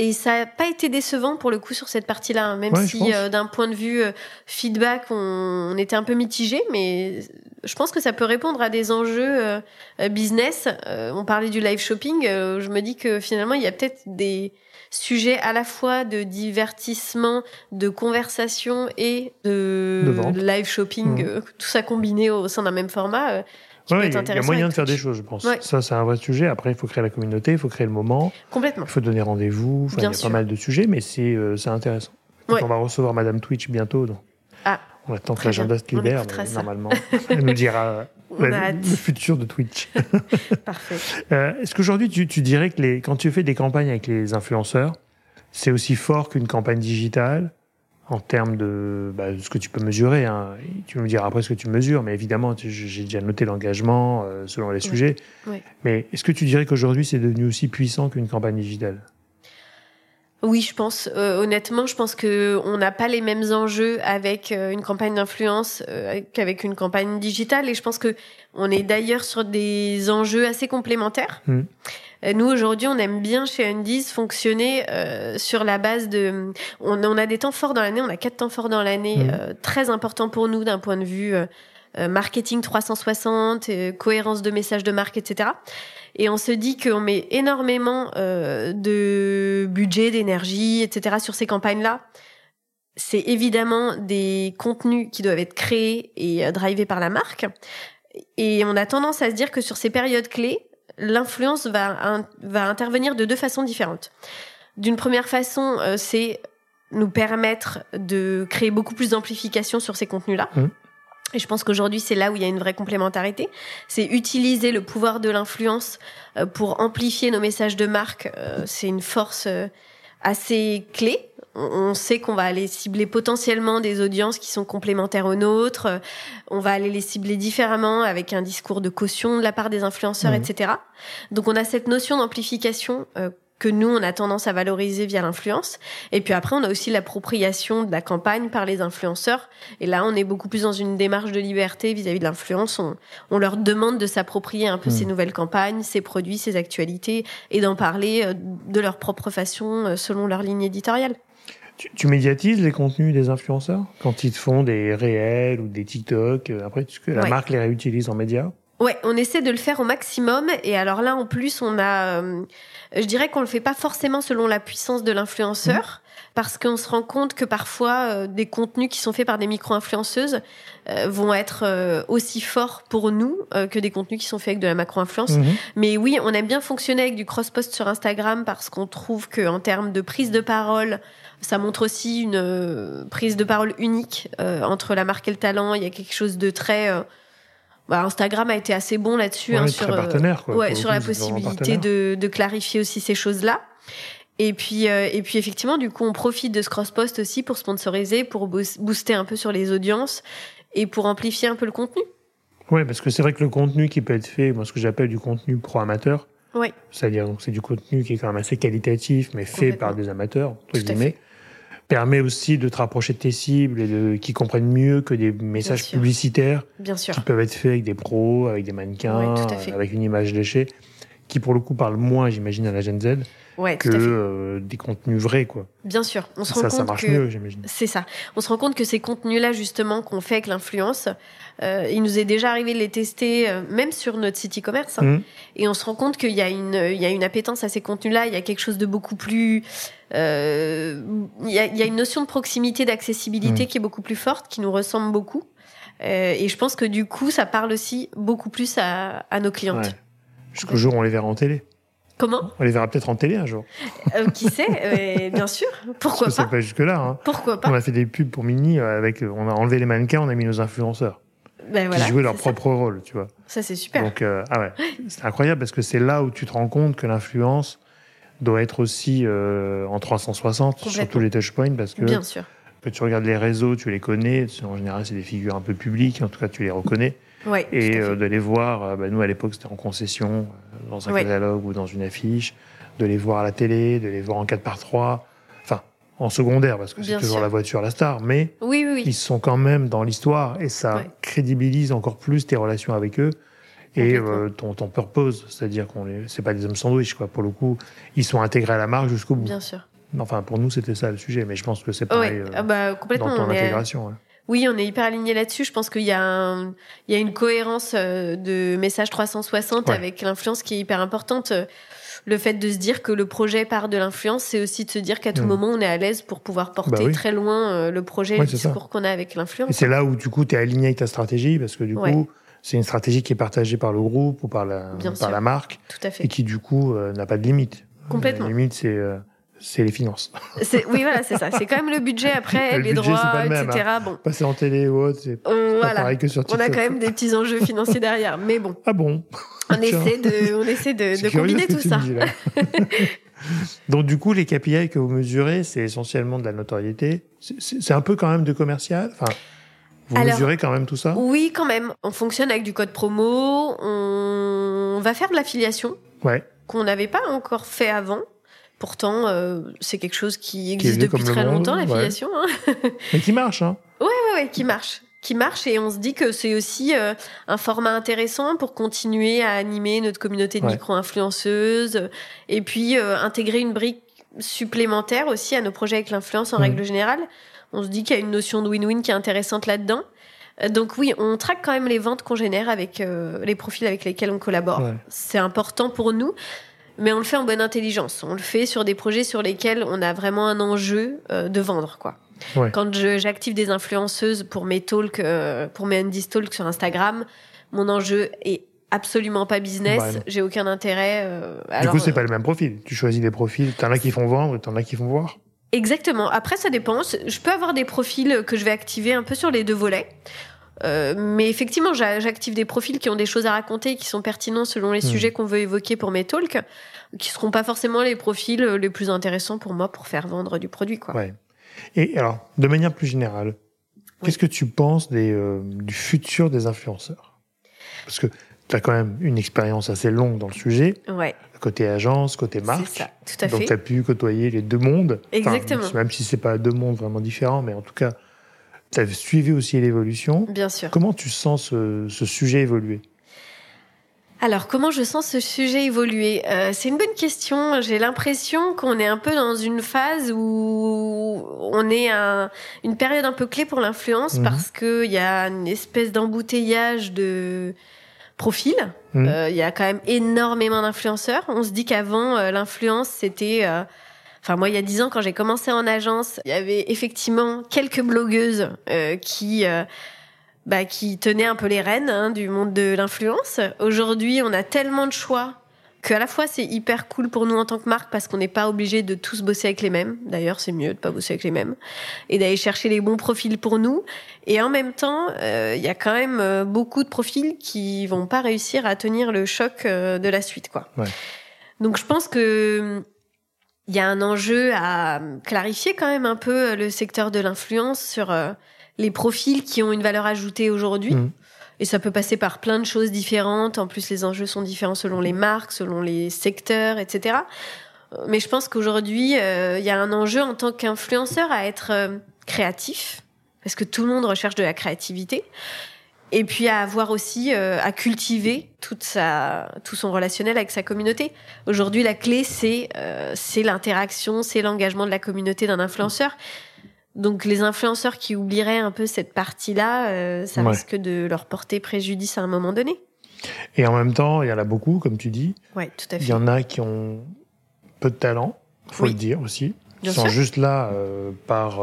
Et ça n'a pas été décevant pour le coup sur cette partie-là, hein, même Ouais, si euh, d'un point de vue euh, feedback, on, on était un peu mitigé, mais je pense que ça peut répondre à des enjeux euh, euh, business. Euh, on parlait du live shopping, euh, je me dis que finalement il y a peut-être des sujets à la fois de divertissement, de conversation et de, live shopping, euh, tout ça combiné au sein d'un même format. Euh, qui Ouais, peut il être y a- il y a intéressant moyen de faire des choses, je pense. Ouais. Ça, c'est un vrai sujet. Après, il faut créer la communauté, il faut créer le moment. Complètement. Il faut donner rendez-vous. Il y a sûr. pas mal de sujets, mais c'est euh, c'est intéressant. Ouais. On va recevoir Madame Twitch bientôt. Donc Ah. On attend que l'agenda se libère, normalement, elle nous dira le futur de Twitch. Parfait. Euh, est-ce qu'aujourd'hui, tu, tu, dirais que les, quand tu fais des campagnes avec les influenceurs, c'est aussi fort qu'une campagne digitale? En termes de, bah, ce que tu peux mesurer hein. Tu me diras après ce que tu mesures, mais évidemment, j'ai déjà noté l'engagement euh, selon les sujets. Mais est-ce que tu dirais qu'aujourd'hui, c'est devenu aussi puissant qu'une campagne digitale? Oui, je pense. Euh, honnêtement, je pense que on n'a pas les mêmes enjeux avec euh, une campagne d'influence euh, qu'avec une campagne digitale. Et je pense que on est d'ailleurs sur des enjeux assez complémentaires. Mmh. Nous aujourd'hui, on aime bien chez Undies fonctionner sur la base de. On, on, a des temps forts dans l'année. On a quatre temps forts dans l'année, mmh. très importants pour nous d'un point de vue marketing 360, cohérence de messages de marque, etc. Et on se dit qu'on met énormément euh, de budget, d'énergie, etc. sur ces campagnes-là. C'est évidemment des contenus qui doivent être créés et euh, drivés par la marque. Et on a tendance à se dire que sur ces périodes clés, l'influence va, va intervenir de deux façons différentes. D'une première façon, euh, c'est nous permettre de créer beaucoup plus d'amplification sur ces contenus-là. Mmh. Et je pense qu'aujourd'hui, c'est là où il y a une vraie complémentarité. C'est utiliser le pouvoir de l'influence euh, pour amplifier nos messages de marque. Euh, c'est une force euh, assez clé. On sait qu'on va aller cibler potentiellement des audiences qui sont complémentaires aux nôtres. On va aller les cibler différemment avec un discours de caution de la part des influenceurs, mmh. etc. Donc on a cette notion d'amplification que nous, on a tendance à valoriser via l'influence. Et puis après, on a aussi l'appropriation de la campagne par les influenceurs. Et là, on est beaucoup plus dans une démarche de liberté vis-à-vis de l'influence. On, on, leur demande de s'approprier un peu ces hmm. nouvelles campagnes, ces produits, ces actualités, et d'en parler euh, de leur propre façon, euh, selon leur ligne éditoriale. Tu, médiatises les contenus des influenceurs quand ils te font des réels ou des TikTok euh, Après, que la marque les réutilise en médias Ouais, on essaie de le faire au maximum. Et alors là, en plus, on a, euh, je dirais qu'on le fait pas forcément selon la puissance de l'influenceur, mmh. parce qu'on se rend compte que parfois euh, des contenus qui sont faits par des micro-influenceuses euh, vont être aussi forts pour nous que des contenus qui sont faits avec de la macro-influence. Mmh. Mais oui, on aime bien fonctionner avec du cross-post sur Instagram parce qu'on trouve que en termes de prise de parole, ça montre aussi une prise de parole unique entre la marque et le talent. Il y a quelque chose de très bah, Instagram a été assez bon là-dessus hein, sur, euh, sur la possibilité de, de, clarifier aussi ces choses-là. Et puis, euh, et puis effectivement, du coup, on profite de ce cross-post aussi pour sponsoriser, pour booster un peu sur les audiences et pour amplifier un peu le contenu. Oui, parce que c'est vrai que le contenu qui peut être fait, moi, ce que j'appelle du contenu pro-amateur, ouais. c'est-à-dire c'est du contenu qui est quand même assez qualitatif, mais fait par des amateurs, entre guillemets permet aussi de te rapprocher de tes cibles et de, qui comprennent mieux que des messages publicitaires Bien sûr. qui peuvent être faits avec des pros, avec des mannequins, avec une image léchée, qui pour le coup parlent moins, j'imagine, à la Gen Z. que euh, des contenus vrais, quoi. Bien sûr, on se rend compte ça marche mieux, j'imagine. C'est ça. On se rend compte que ces contenus-là, justement, qu'on fait avec l'influence, euh, il nous est déjà arrivé de les tester, euh, même sur notre site e-commerce, hein. mmh. et on se rend compte qu'il y a une, il y a une appétence à ces contenus-là. Il y a quelque chose de beaucoup plus il y, a, y, a, une notion de proximité, d'accessibilité mm. qui est beaucoup plus forte, qui nous ressemble beaucoup. Et je pense que du coup, ça parle aussi beaucoup plus à, à nos clientes. Ouais. Jusqu'au jour où on les verra en télé. Comment? On les verra peut-être en télé un jour. Euh, qui sait? Euh, Bien sûr. Pourquoi Parce que pas, pas jusque là. Hein. Pourquoi pas? On a fait des pubs pour Mini avec, on a enlevé les mannequins, on a mis nos influenceurs. Ben voilà, qui jouaient leur propre rôle, tu vois. Ça c'est super. Donc ah ouais, c'est incroyable parce que c'est là où tu te rends compte que l'influence doit être aussi euh, en 360 sur tous les touchpoints parce que Bien sûr. que tu regardes les réseaux, tu les connais. En général, c'est des figures un peu publiques. En tout cas, tu les reconnais. Ouais, et euh, de les voir, euh, bah, nous à l'époque, c'était en concession, dans un catalogue ou dans une affiche. De les voir à la télé, de les voir en 4 par 3 Enfin, en secondaire, parce que c'est toujours la voiture, la star. Mais oui, oui, ils sont quand même dans l'histoire et ça crédibilise encore plus tes relations avec eux et euh, ton, ton purpose, c'est-à-dire qu'on c'est pas des hommes sandwich quoi. Pour le coup, ils sont intégrés à la marque jusqu'au bout. Bien sûr. Enfin, pour nous, c'était ça le sujet, mais je pense que c'est pareil ah bah, complètement, dans ton intégration. Oui, on est hyper aligné là-dessus. Je pense qu'il y, a il y a une cohérence euh, de message 360 avec l'influence qui est hyper importante. Le fait de se dire que le projet part de l'influence, c'est aussi de se dire qu'à tout mm. moment, on est à l'aise pour pouvoir porter bah très loin euh, le projet, le discours qu'on a avec l'influence. Et c'est là où, du coup, tu es aligné avec ta stratégie, parce que du coup, c'est une stratégie qui est partagée par le groupe ou par la, par la marque. Tout à fait. Et qui, du coup, euh, n'a pas de limite. Complètement. La limite, c'est euh, c'est les finances. Oui, voilà, c'est ça. C'est quand même le budget après, les droits, etc. Hein. Bon. Passer en télé ou autre, c'est pas pareil que sur TikTok. On a quand même des petits enjeux financiers derrière. Mais bon. Ah bon On essaie de, on essaie de, de combiner tout ça. Donc du coup, les KPI que vous mesurez, c'est essentiellement de la notoriété. C'est un peu quand même de commercial. Enfin, vous mesurez quand même tout ça Oui, quand même. On fonctionne avec du code promo. On va faire de l'affiliation. Ouais. Qu'on n'avait pas encore fait avant. Pourtant, euh, c'est quelque chose qui existe depuis très longtemps, l'affiliation. Hein. Mais qui marche, hein Ouais, ouais, ouais, qui marche. Qui marche et on se dit que c'est aussi euh, un format intéressant pour continuer à animer notre communauté de micro-influenceuses et puis euh, intégrer une brique supplémentaire aussi à nos projets avec l'influence en mmh. règle générale. On se dit qu'il y a une notion de win-win qui est intéressante là-dedans. Donc oui, on traque quand même les ventes qu'on génère avec les profils avec lesquels on collabore. C'est important pour nous mais on le fait en bonne intelligence. On le fait sur des projets sur lesquels on a vraiment un enjeu euh, de vendre, quoi. Quand j'active des influenceuses pour mes talks, euh, pour mes Andy's Talks sur Instagram, mon enjeu est absolument pas business. Bah, J'ai aucun intérêt. Euh, du coup, c'est pas le même profil. Tu choisis des profils. T'en as qui font vendre et t'en as qui font voir. Exactement. Après, ça dépend. Je peux avoir des profils que je vais activer un peu sur les deux volets. Euh, mais effectivement, j'active des profils qui ont des choses à raconter, qui sont pertinents selon les hmm. sujets qu'on veut évoquer pour mes talks, qui seront pas forcément les profils les plus intéressants pour moi pour faire vendre du produit. Quoi. Ouais. Et alors, de manière plus générale, qu'est-ce que tu penses des, euh, du futur des influenceurs? Parce que tu as quand même une expérience assez longue dans le sujet. Ouais. Côté agence, côté marque. C'est ça, tout à fait. Donc tu as pu côtoyer les deux mondes. Exactement. même si c'est pas deux mondes vraiment différents, mais en tout cas, tu as suivi aussi l'évolution. Bien sûr. Comment tu sens ce, sujet évoluer? Alors, comment je sens ce sujet évoluer? Euh, C'est une bonne question. J'ai l'impression qu'on est un peu dans une phase où on est à une période un peu clé pour l'influence mhm. parce qu'il y a une espèce d'embouteillage de profils. Mhm. Euh, il y a quand même énormément d'influenceurs. On se dit qu'avant, euh, l'influence, c'était Enfin, moi, il y a dix ans, quand j'ai commencé en agence, il y avait effectivement quelques blogueuses euh, qui euh, bah, qui tenaient un peu les rênes hein, du monde de l'influence. Aujourd'hui, on a tellement de choix qu'à la fois c'est hyper cool pour nous en tant que marque parce qu'on n'est pas obligé de tous bosser avec les mêmes. D'ailleurs, c'est mieux de pas bosser avec les mêmes et d'aller chercher les bons profils pour nous. Et en même temps, euh, il y a quand même beaucoup de profils qui vont pas réussir à tenir le choc de la suite, quoi. Ouais. Donc, je pense que il y a un enjeu à clarifier quand même un peu le secteur de l'influence sur euh, les profils qui ont une valeur ajoutée aujourd'hui. Mmh. Et ça peut passer par plein de choses différentes. En plus, les enjeux sont différents selon les marques, selon les secteurs, etc. Mais je pense qu'aujourd'hui, euh, il y a un enjeu en tant qu'influenceur à être euh, créatif, parce que tout le monde recherche de la créativité et puis à avoir aussi euh, à cultiver toute sa tout son relationnel avec sa communauté. Aujourd'hui, la clé c'est euh, c'est l'interaction, c'est l'engagement de la communauté d'un influenceur. Donc les influenceurs qui oublieraient un peu cette partie-là, euh, ça risque de leur porter préjudice à un moment donné. Et en même temps, il y en a beaucoup, comme tu dis. Ouais, tout à fait. Il y en a qui ont peu de talent, faut le dire aussi. Ils sont juste là par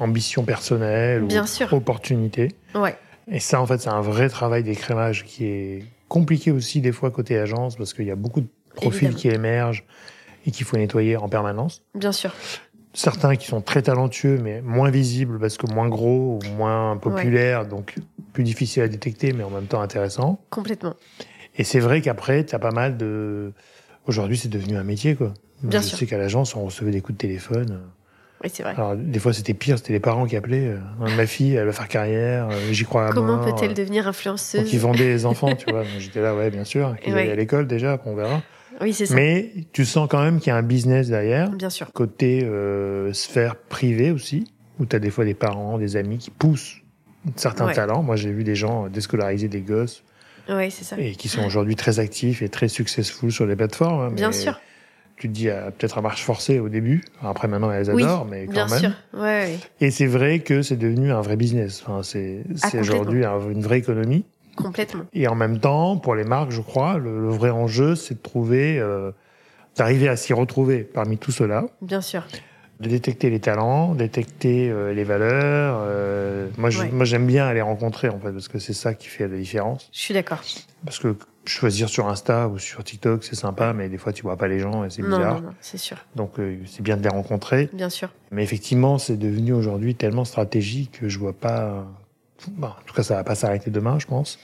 ambition personnelle Bien ou sûr. opportunité. Ouais. Et ça, en fait, c'est un vrai travail d'écrémage qui est compliqué aussi des fois côté agence parce qu'il y a beaucoup de profils qui émergent et qu'il faut nettoyer en permanence. Bien sûr. Certains qui sont très talentueux mais moins visibles parce que moins gros ou moins populaires, donc plus difficile à détecter mais en même temps intéressant. Complètement. Et c'est vrai qu'après, tu as pas mal de... Aujourd'hui, c'est devenu un métier, quoi. Bien je sûr. sais qu'à l'agence, on recevait des coups de téléphone. Oui, c'est vrai. Alors, des fois, c'était pire, c'était les parents qui appelaient. Euh, ma fille, elle va faire carrière, euh, j'y crois à Comment mort. peut-elle devenir influenceuse Donc, ils vendaient les enfants, tu vois. J'étais là, ouais, bien sûr, qu'ils allaient à l'école déjà, on verra. Oui, c'est ça. Mais tu sens quand même qu'il y a un business derrière. Bien sûr. Côté euh, sphère privée aussi, où tu as des fois des parents, des amis qui poussent certains talents. Moi, j'ai vu des gens déscolariser des gosses. Oui, c'est ça. Et qui sont aujourd'hui très actifs et très successful sur les plateformes. Hein, bien sûr tu te dis euh, peut-être à marche forcée au début. Après, maintenant, elles adorent, mais quand bien même. Sûr. Ouais, Et c'est vrai que c'est devenu un vrai business. Enfin, c'est ah, aujourd'hui une vraie économie. Complètement. Et en même temps, pour les marques, je crois, le, vrai enjeu, c'est de trouver, euh, d'arriver à s'y retrouver parmi tout cela. Bien sûr. De détecter les talents, détecter euh, les valeurs. Euh, moi, moi, j'aime bien aller rencontrer, en fait, parce que c'est ça qui fait la différence. Je suis d'accord. Parce que choisir sur Insta ou sur TikTok, c'est sympa, mais des fois tu vois pas les gens et c'est bizarre. Non, non, c'est sûr. Donc euh, c'est bien de les rencontrer. Bien sûr. Mais effectivement, c'est devenu aujourd'hui tellement stratégique que je vois pas. Bon, en tout cas, ça va pas s'arrêter demain, je pense.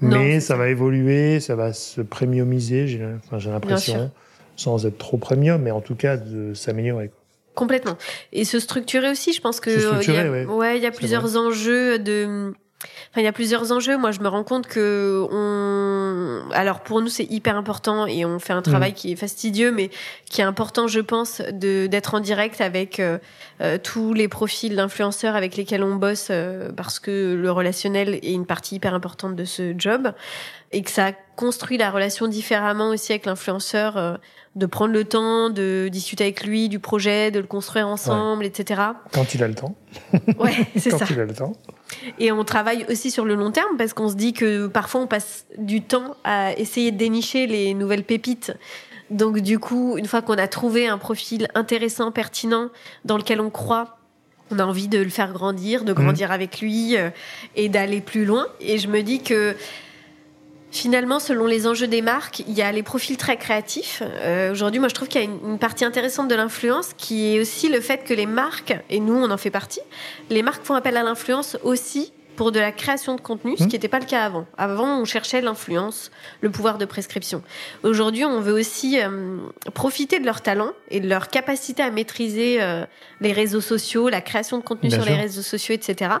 Mais ça va évoluer, ça va se premiumiser, j'ai enfin, l'impression, sans être trop premium, mais en tout cas de s'améliorer. Complètement. Et se structurer aussi, je pense que il y a, ouais. il y a plusieurs enjeux de Enfin, il y a plusieurs enjeux. Moi, je me rends compte que on. Alors, pour nous, c'est hyper important et on fait un travail mm. qui est fastidieux, mais qui est important, je pense, de d'être en direct avec euh, euh, tous les profils d'influenceurs avec lesquels on bosse, euh, parce que le relationnel est une partie hyper importante de ce job et que ça construit la relation différemment aussi avec l'influenceur de prendre le temps de discuter avec lui du projet, de le construire ensemble, etc. Quand il a le temps. Ouais, c'est ça. Quand il a le temps. Et on travaille aussi sur le long terme parce qu'on se dit que parfois on passe du temps à essayer de dénicher les nouvelles pépites. Donc du coup, une fois qu'on a trouvé un profil intéressant, pertinent, dans lequel on croit, on a envie de le faire grandir, de grandir mmh. avec lui euh, et d'aller plus loin. Et je me dis que Finalement, selon les enjeux des marques, il y a les profils très créatifs. Euh, aujourd'hui, moi, je trouve qu'il y a une, partie intéressante de l'influence qui est aussi le fait que les marques, et nous, on en fait partie, les marques font appel à l'influence aussi pour de la création de contenu, ce mmh. qui n'était pas le cas avant. Avant, on cherchait l'influence, le pouvoir de prescription. Aujourd'hui, on veut aussi euh, profiter de leur talent et de leur capacité à maîtriser euh, les réseaux sociaux, la création de contenu sur les réseaux sociaux, etc.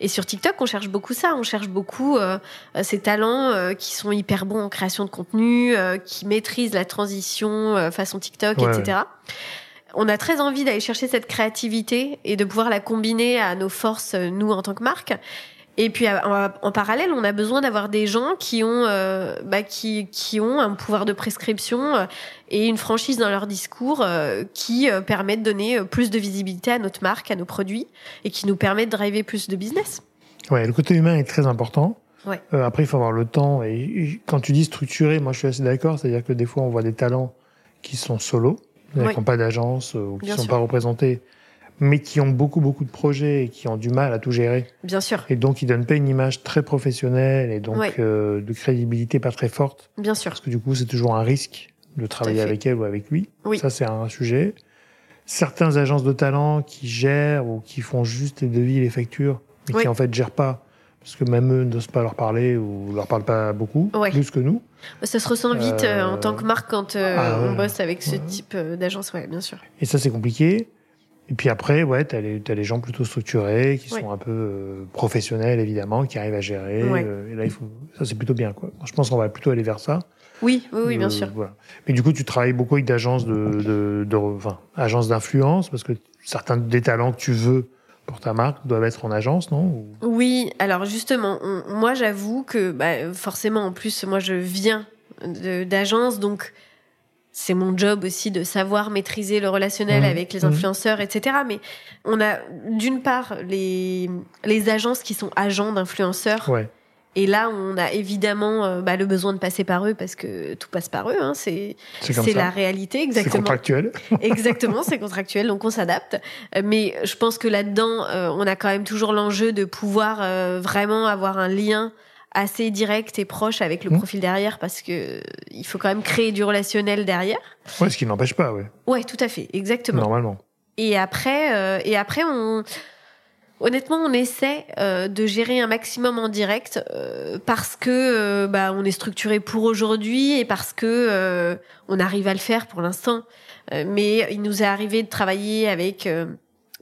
Et sur TikTok, on cherche beaucoup ça. On cherche beaucoup euh, ces talents euh, qui sont hyper bons en création de contenu, euh, qui maîtrisent la transition euh, façon TikTok, etc. On a très envie d'aller chercher cette créativité et de pouvoir la combiner à nos forces, nous, en tant que marque. Et puis en, parallèle, on a besoin d'avoir des gens qui ont, euh, bah, qui, qui ont un pouvoir de prescription euh, et une franchise dans leur discours euh, qui permet de donner plus de visibilité à notre marque, à nos produits et qui nous permet de driver plus de business. Ouais, le côté humain est très important. Ouais. après, il faut avoir le temps. Et quand tu dis structuré, moi je suis assez d'accord. C'est-à-dire que des fois, on voit des talents qui sont solos, qui n'ont pas d'agence ou qui ne sont pas représentés mais qui ont beaucoup, beaucoup de projets et qui ont du mal à tout gérer. Bien sûr. Et donc, ils donnent pas une image très professionnelle et donc euh, de crédibilité pas très forte. Bien sûr. Parce que du coup, c'est toujours un risque de travailler avec elle ou avec lui. Oui. Ça, c'est un sujet. Certaines agences de talent qui gèrent ou qui font juste les devis, les factures, mais qui en fait gèrent pas parce que même eux n'osent pas leur parler ou leur parlent pas beaucoup, plus que nous. Ça se ressent vite euh, en tant que marque quand euh, ah on bosse avec ce type d'agence, ouais, bien sûr. Et ça, c'est compliqué. Et puis après, ouais, t'as les, as les gens plutôt structurés, qui sont un peu euh, professionnels, évidemment, qui arrivent à gérer. Euh, et là, il faut, ça, c'est plutôt bien, quoi. Je pense qu'on va plutôt aller vers ça. Oui, oui, oui bien euh, sûr. Voilà. Mais du coup, tu travailles beaucoup avec d'agences de, de, de, enfin, agences d'influence, parce que certains des talents que tu veux pour ta marque doivent être en agence, non Oui, alors justement, moi, j'avoue que, bah, forcément, en plus, moi, je viens d'agence, donc c'est mon job aussi de savoir maîtriser le relationnel mmh. avec les mmh. influenceurs, etc. Mais on a d'une part les, les agences qui sont agents d'influenceurs. Et là, on a évidemment euh, bah, le besoin de passer par eux parce que tout passe par eux. Hein. C'est c'est la réalité, exactement. C'est contractuel. exactement, c'est contractuel, donc on s'adapte. Euh, mais je pense que là-dedans, euh, on a quand même toujours l'enjeu de pouvoir vraiment avoir un lien assez direct et proche avec le mmh. profil derrière parce que il faut quand même créer du relationnel derrière. Ouais, ce qui n'empêche pas, ouais. Ouais, tout à fait, exactement. Normalement. Et après, euh, et après, on, honnêtement, on essaie euh, de gérer un maximum en direct euh, parce que bah, on est structuré pour aujourd'hui et parce que on arrive à le faire pour l'instant. mais il nous est arrivé de travailler avec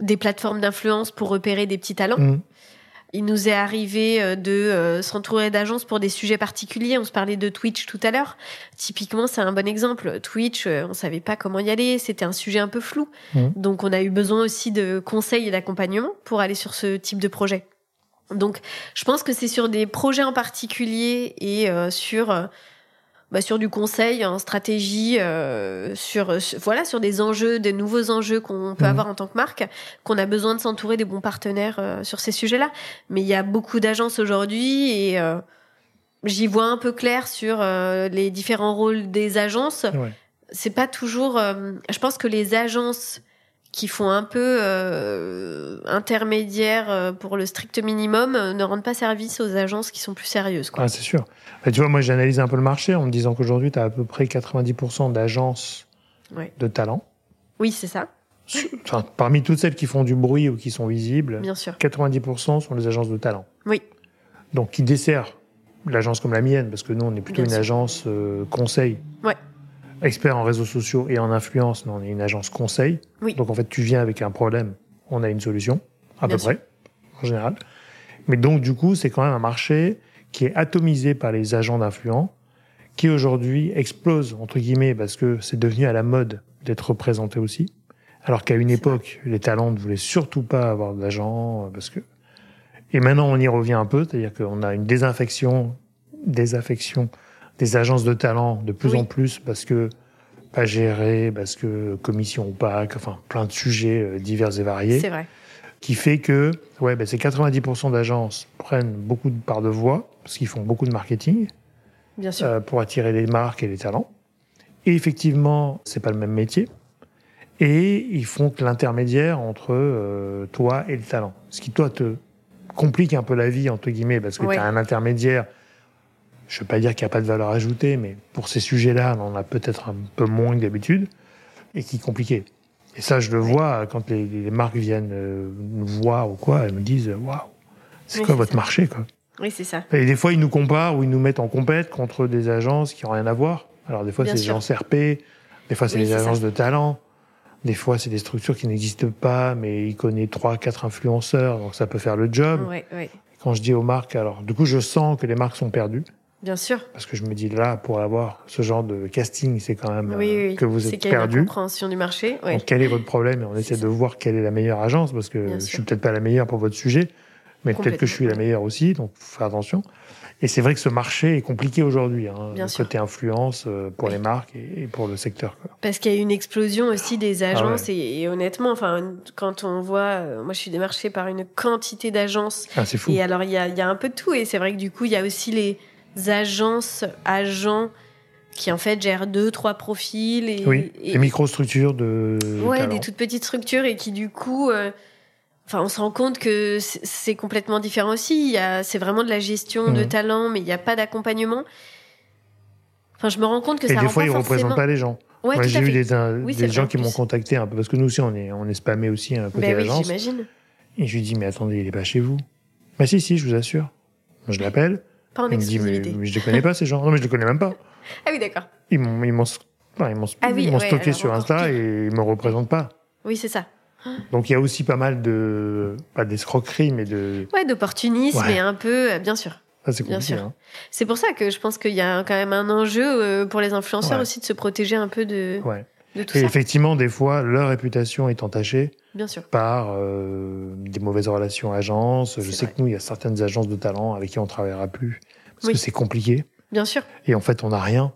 des plateformes d'influence pour repérer des petits talents. Mmh. Il nous est arrivé euh, de euh, s'entourer d'agences pour des sujets particuliers. On se parlait de Twitch tout à l'heure. Typiquement, c'est un bon exemple. Twitch, euh, on savait pas comment y aller. C'était un sujet un peu flou. Mmh. Donc, on a eu besoin aussi de conseils et d'accompagnement pour aller sur ce type de projet. Donc, je pense que c'est sur des projets en particulier et sur bah, sur du conseil en stratégie, euh, sur, voilà sur des enjeux, des nouveaux enjeux qu'on peut mhm. avoir en tant que marque, qu'on a besoin de s'entourer des bons partenaires euh, sur ces sujets-là. Mais il y a beaucoup d'agences aujourd'hui et euh, j'y vois un peu clair sur euh, les différents rôles des agences. Ouais. C'est pas toujours. je pense que les agences qui font un peu euh, intermédiaire euh, pour le strict minimum euh, ne rendent pas service aux agences qui sont plus sérieuses. Quoi. Ah, c'est sûr. tu vois, moi, j'analyse un peu le marché en me disant qu'aujourd'hui, tu as à peu près 90% d'agences de talent. Oui, c'est ça. Enfin, parmi toutes celles qui font du bruit ou qui sont visibles, Bien sûr. 90% sont des agences de talent. Oui. Donc, qui desservent l'agence comme la mienne, parce que nous, on est plutôt une agence conseil. Ouais expert en réseaux sociaux et en influence, mais on est une agence conseil. Oui. Donc en fait, tu viens avec un problème, on a une solution, à peu près, en général. Mais donc du coup, c'est quand même un marché qui est atomisé par les agents d'influence, qui aujourd'hui explose, entre guillemets, parce que c'est devenu à la mode d'être représenté aussi. Alors qu'à une époque, les talents ne voulaient surtout pas avoir d'agents, euh, parce que... Et maintenant, on y revient un peu, c'est-à-dire qu'on a une désinfection, désaffection des agences de talent de plus en plus parce que pas géré, parce que commission opaque, enfin plein de sujets euh, divers et variés. C'est vrai. Qui fait que ouais, ben, ces 90% d'agences prennent beaucoup de parts de voix parce qu'ils font beaucoup de marketing. Bien sûr. Euh, pour attirer les marques et les talents. Et effectivement, c'est pas le même métier. Et ils font que l'intermédiaire entre euh, toi et le talent. Ce qui, toi, te complique un peu la vie, entre guillemets, parce que tu as un intermédiaire je ne veux pas dire qu'il n'y a pas de valeur ajoutée, mais pour ces sujets-là, on en a peut-être un peu moins que d'habitude, et qui est compliqué. Et ça, je le vois quand les, marques viennent euh, nous voir ou quoi, elles me disent Waouh, c'est quoi votre marché quoi Oui, c'est ça. Et des fois, ils nous comparent ou ils nous mettent en compète contre des agences qui n'ont rien à voir. Alors, des fois, c'est des agences RP, des fois, c'est des agences de talent, des fois, c'est des structures qui n'existent pas, mais ils connaissent trois, quatre influenceurs, donc ça peut faire le job. Quand je dis aux marques, alors, du coup, je sens que les marques sont perdues. Bien sûr. Parce que je me dis là, pour avoir ce genre de casting, c'est quand même euh, que vous êtes perdu. C'est compréhension du marché. Donc, quel est votre problème? Et on essaie de voir quelle est la meilleure agence, parce que je suis peut-être pas la meilleure pour votre sujet, mais peut-être que je suis la meilleure aussi, donc faut faire attention. Et c'est vrai que ce marché est compliqué aujourd'hui, hein, côté influence euh, pour les marques et, pour le secteur. Quoi. Parce qu'il y a une explosion aussi des ah agences et, honnêtement, enfin, quand on voit, euh, moi je suis démarchée par une quantité d'agences. Ah, c'est fou. Et alors il y a, y a, un peu de tout et c'est vrai que du coup il y a aussi les agences, agents qui en fait gèrent deux, trois profils. Et, oui, des microstructures de. Ouais, des toutes petites structures et qui du coup. Euh, enfin, on se rend compte que c'est complètement différent aussi. C'est vraiment de la gestion de mhm. talent, mais il n'y a pas d'accompagnement. Enfin, je me rends compte que et ça des fois, ils ne représentent pas les gens. Moi, j'ai eu des, des gens qui m'ont contacté un peu, parce que nous aussi, on est, on est spammé aussi un peu ben oui, j'imagine. Et je lui dis, mais attendez, il n'est pas chez vous. Bah si, si, je vous assure. je l'appelle. Pas en exclusivité. Mais, je les connais pas, ces gens. Non, mais je les connais même pas. Ah oui, d'accord. Ils m'ont, ils m'ont, ils m'ont, ah stocké sur Insta et ils me représentent pas. Oui, c'est ça. Donc il y a aussi pas mal de, pas d'escroqueries, mais de. Ouais, d'opportunisme et un peu, euh, bien sûr. Ah, c'est bien sûr. Hein. C'est pour ça que je pense qu'il y a quand même un enjeu euh, pour les influenceurs aussi de se protéger un peu de. Ouais. Et effectivement, des fois, leur réputation est entachée Bien sûr. par euh, des mauvaises relations agences. Je sais que nous, il y a certaines agences de talent avec qui on travaillera plus parce que c'est compliqué. Bien sûr. Et en fait, on n'a rien.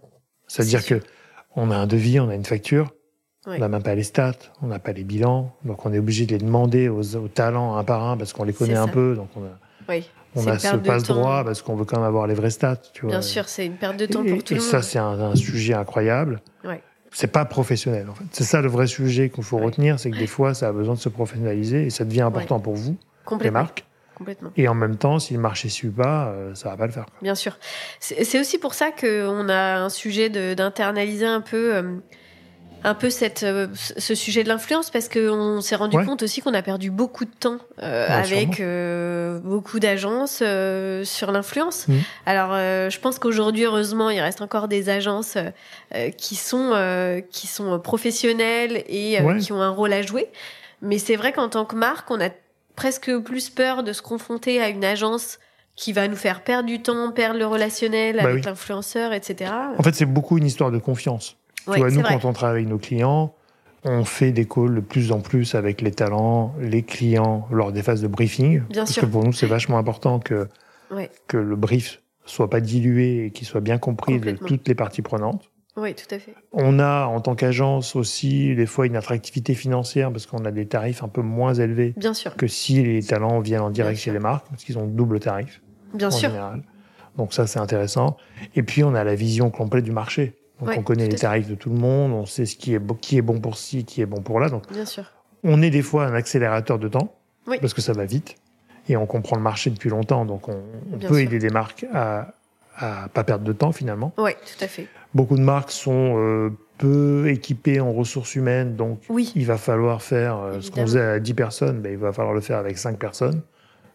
C'est-à-dire que on a un devis, on a une facture, on n'a même pas les stats, on n'a pas les bilans, donc on est obligé de les demander aux, talents un par un parce qu'on les connaît un peu, donc on a. Oui. On a ce passe-droit parce qu'on veut quand même avoir les vrais stats. Tu Bien sûr, c'est une perte de temps pour tout le monde. Et ça, c'est un, sujet incroyable. Ouais c'est pas professionnel en fait. C'est ça le vrai sujet qu'il faut retenir, c'est que des fois ça a besoin de se professionnaliser et ça devient important pour vous, les marques. Complètement. Et en même temps, si le marché suit pas, euh, ça va pas le faire. Bien sûr. C'est aussi pour ça qu'on a un sujet d'internaliser un peu euh, un peu cette, euh, ce sujet de l'influence parce qu'on s'est rendu compte aussi qu'on a perdu beaucoup de temps euh, avec euh, beaucoup d'agences sur l'influence. Mmh. Alors, je pense qu'aujourd'hui, heureusement, il reste encore des agences qui sont qui sont professionnelles et qui ont un rôle à jouer. Mais c'est vrai qu'en tant que marque, on a presque plus peur de se confronter à une agence qui va nous faire perdre du temps, perdre le relationnel bah avec l'influenceur, etc. En fait, c'est beaucoup une histoire de confiance tu vois, nous, quand on travaille avec nos clients, on fait des calls de plus en plus avec les talents, les clients, lors des phases de briefing. Bien parce que pour nous, c'est vachement important que, que le brief soit pas dilué et qu'il soit bien compris de toutes les parties prenantes. Oui, tout à fait. On a, en tant qu'agence aussi, des fois, une attractivité financière parce qu'on a des tarifs un peu moins élevés bien sûr. que si les talents viennent en direct chez les marques, parce qu'ils ont double tarif. Bien en sûr. Général. Donc ça, c'est intéressant. Et puis, on a la vision complète du marché. Donc on connaît les tarifs de tout le monde, on sait ce qui est, qui est bon pour ci, qui est bon pour là. Donc Bien sûr. on est des fois un accélérateur de temps, parce que ça va vite, et on comprend le marché depuis longtemps, donc on, peut aider des marques à, à pas perdre de temps finalement. Oui, tout à fait. Beaucoup de marques sont euh, peu équipées en ressources humaines, donc il va falloir faire euh, ce qu'on faisait à 10 personnes, ben, il va falloir le faire avec 5 personnes.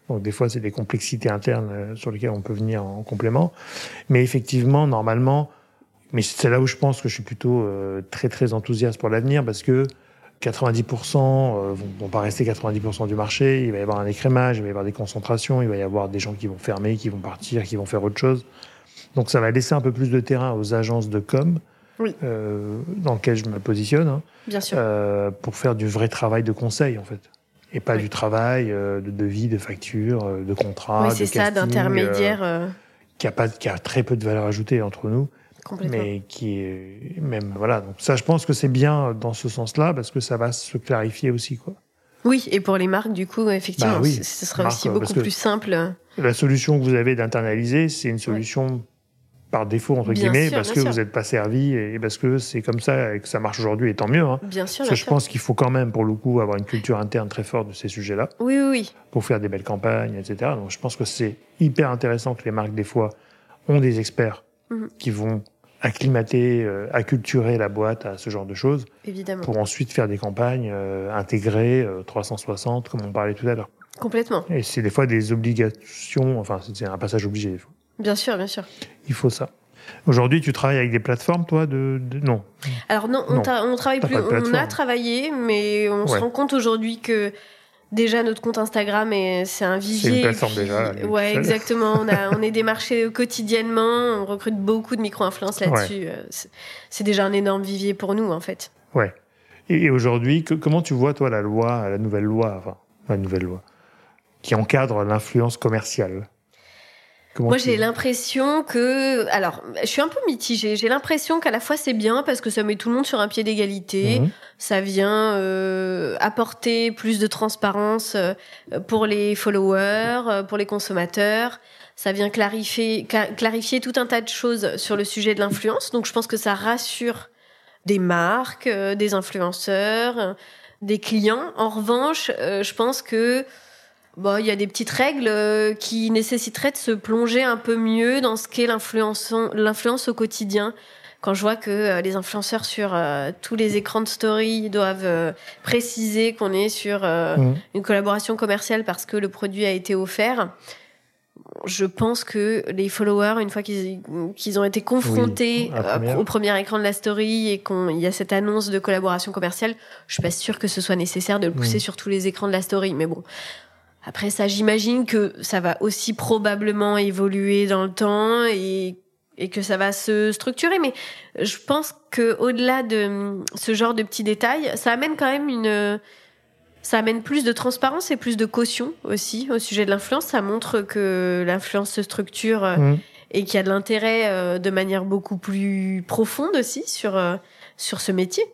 Donc des fois, c'est des complexités internes euh, sur lesquelles on peut venir en complément. Mais effectivement, normalement, mais c'est là où je pense que je suis plutôt très très enthousiaste pour l'avenir parce que 90% vont, vont pas rester 90% du marché. Il va y avoir un écrémage, il va y avoir des concentrations, il va y avoir des gens qui vont fermer, qui vont partir, qui vont faire autre chose. Donc ça va laisser un peu plus de terrain aux agences de com, euh, dans lesquelles je me positionne, hein, Bien sûr. Euh, pour faire du vrai travail de conseil en fait. Et pas du travail euh, de devis, de facture, de contrat. Oui, c'est ça, d'intermédiaire. qui, a pas, qui a très peu de valeur ajoutée entre nous. Mais qui est même. Voilà. Donc ça, je pense que c'est bien dans ce sens-là, parce que ça va se clarifier aussi. quoi. Oui, et pour les marques, du coup, effectivement, bah ce sera aussi beaucoup plus simple. La solution que vous avez d'internaliser, c'est une solution par défaut entre guillemets parce que vous n'êtes pas servi et parce que c'est comme ça et que ça marche aujourd'hui et tant mieux. Hein. Bien sûr. Parce que je pense qu'il faut quand même pour le coup avoir une culture interne très forte de ces sujets-là. Oui, oui, oui. Pour faire des belles campagnes, etc. Donc je pense que c'est hyper intéressant que les marques des fois ont des experts mhm. qui vont acclimater, euh, acculturer la boîte à ce genre de choses. Évidemment. Pour ensuite faire des campagnes euh, intégrées 360 euh, comme on parlait tout à l'heure. Complètement. Et c'est des fois des obligations, enfin c'est un passage obligé des fois. Bien sûr, bien sûr. Il faut ça. Aujourd'hui, tu travailles avec des plateformes, toi de, Non? Alors non, on, on travaille plus. On a travaillé, mais on se rend compte aujourd'hui que déjà notre compte Instagram c'est un vivier. C'est une plateforme déjà. Ouais, exactement. on, a, on est démarché quotidiennement. On recrute beaucoup de micro-influence là-dessus. Euh, c'est déjà un énorme vivier pour nous, en fait. Ouais. Et, aujourd'hui, comment tu vois toi la loi, la nouvelle loi, enfin la nouvelle loi, qui encadre l'influence commerciale? Moi, j'ai l'impression que, alors, je suis un peu mitigée. J'ai l'impression qu'à la fois c'est bien parce que ça met tout le monde sur un pied d'égalité. Mhm. Ça vient euh, apporter plus de transparence euh, pour les followers, euh, pour les consommateurs. Ça vient clarifier, clarifier tout un tas de choses sur le sujet de l'influence. Donc, je pense que ça rassure des marques, des influenceurs, des clients. En revanche, je pense que Bon, il y a des petites règles euh, qui nécessiteraient de se plonger un peu mieux dans ce qu'est l'influence au quotidien. Quand je vois que euh, les influenceurs sur euh, tous les écrans de story doivent préciser qu'on est sur mmh. une collaboration commerciale parce que le produit a été offert, je pense que les followers, une fois qu'ils ont été confrontés au premier écran de la story et qu'il y a cette annonce de collaboration commerciale, je suis pas sûre que ce soit nécessaire de le pousser mmh. sur tous les écrans de la story. Mais bon, après ça, j'imagine que ça va aussi probablement évoluer dans le temps et, et que ça va se structurer. Mais je pense que au-delà de ce genre de petits détails, ça amène quand même une, ça amène plus de transparence et plus de caution aussi au sujet de l'influence. Ça montre que l'influence se structure euh, mmh. et qu'il y a de l'intérêt euh, de manière beaucoup plus profonde aussi sur euh, sur ce métier.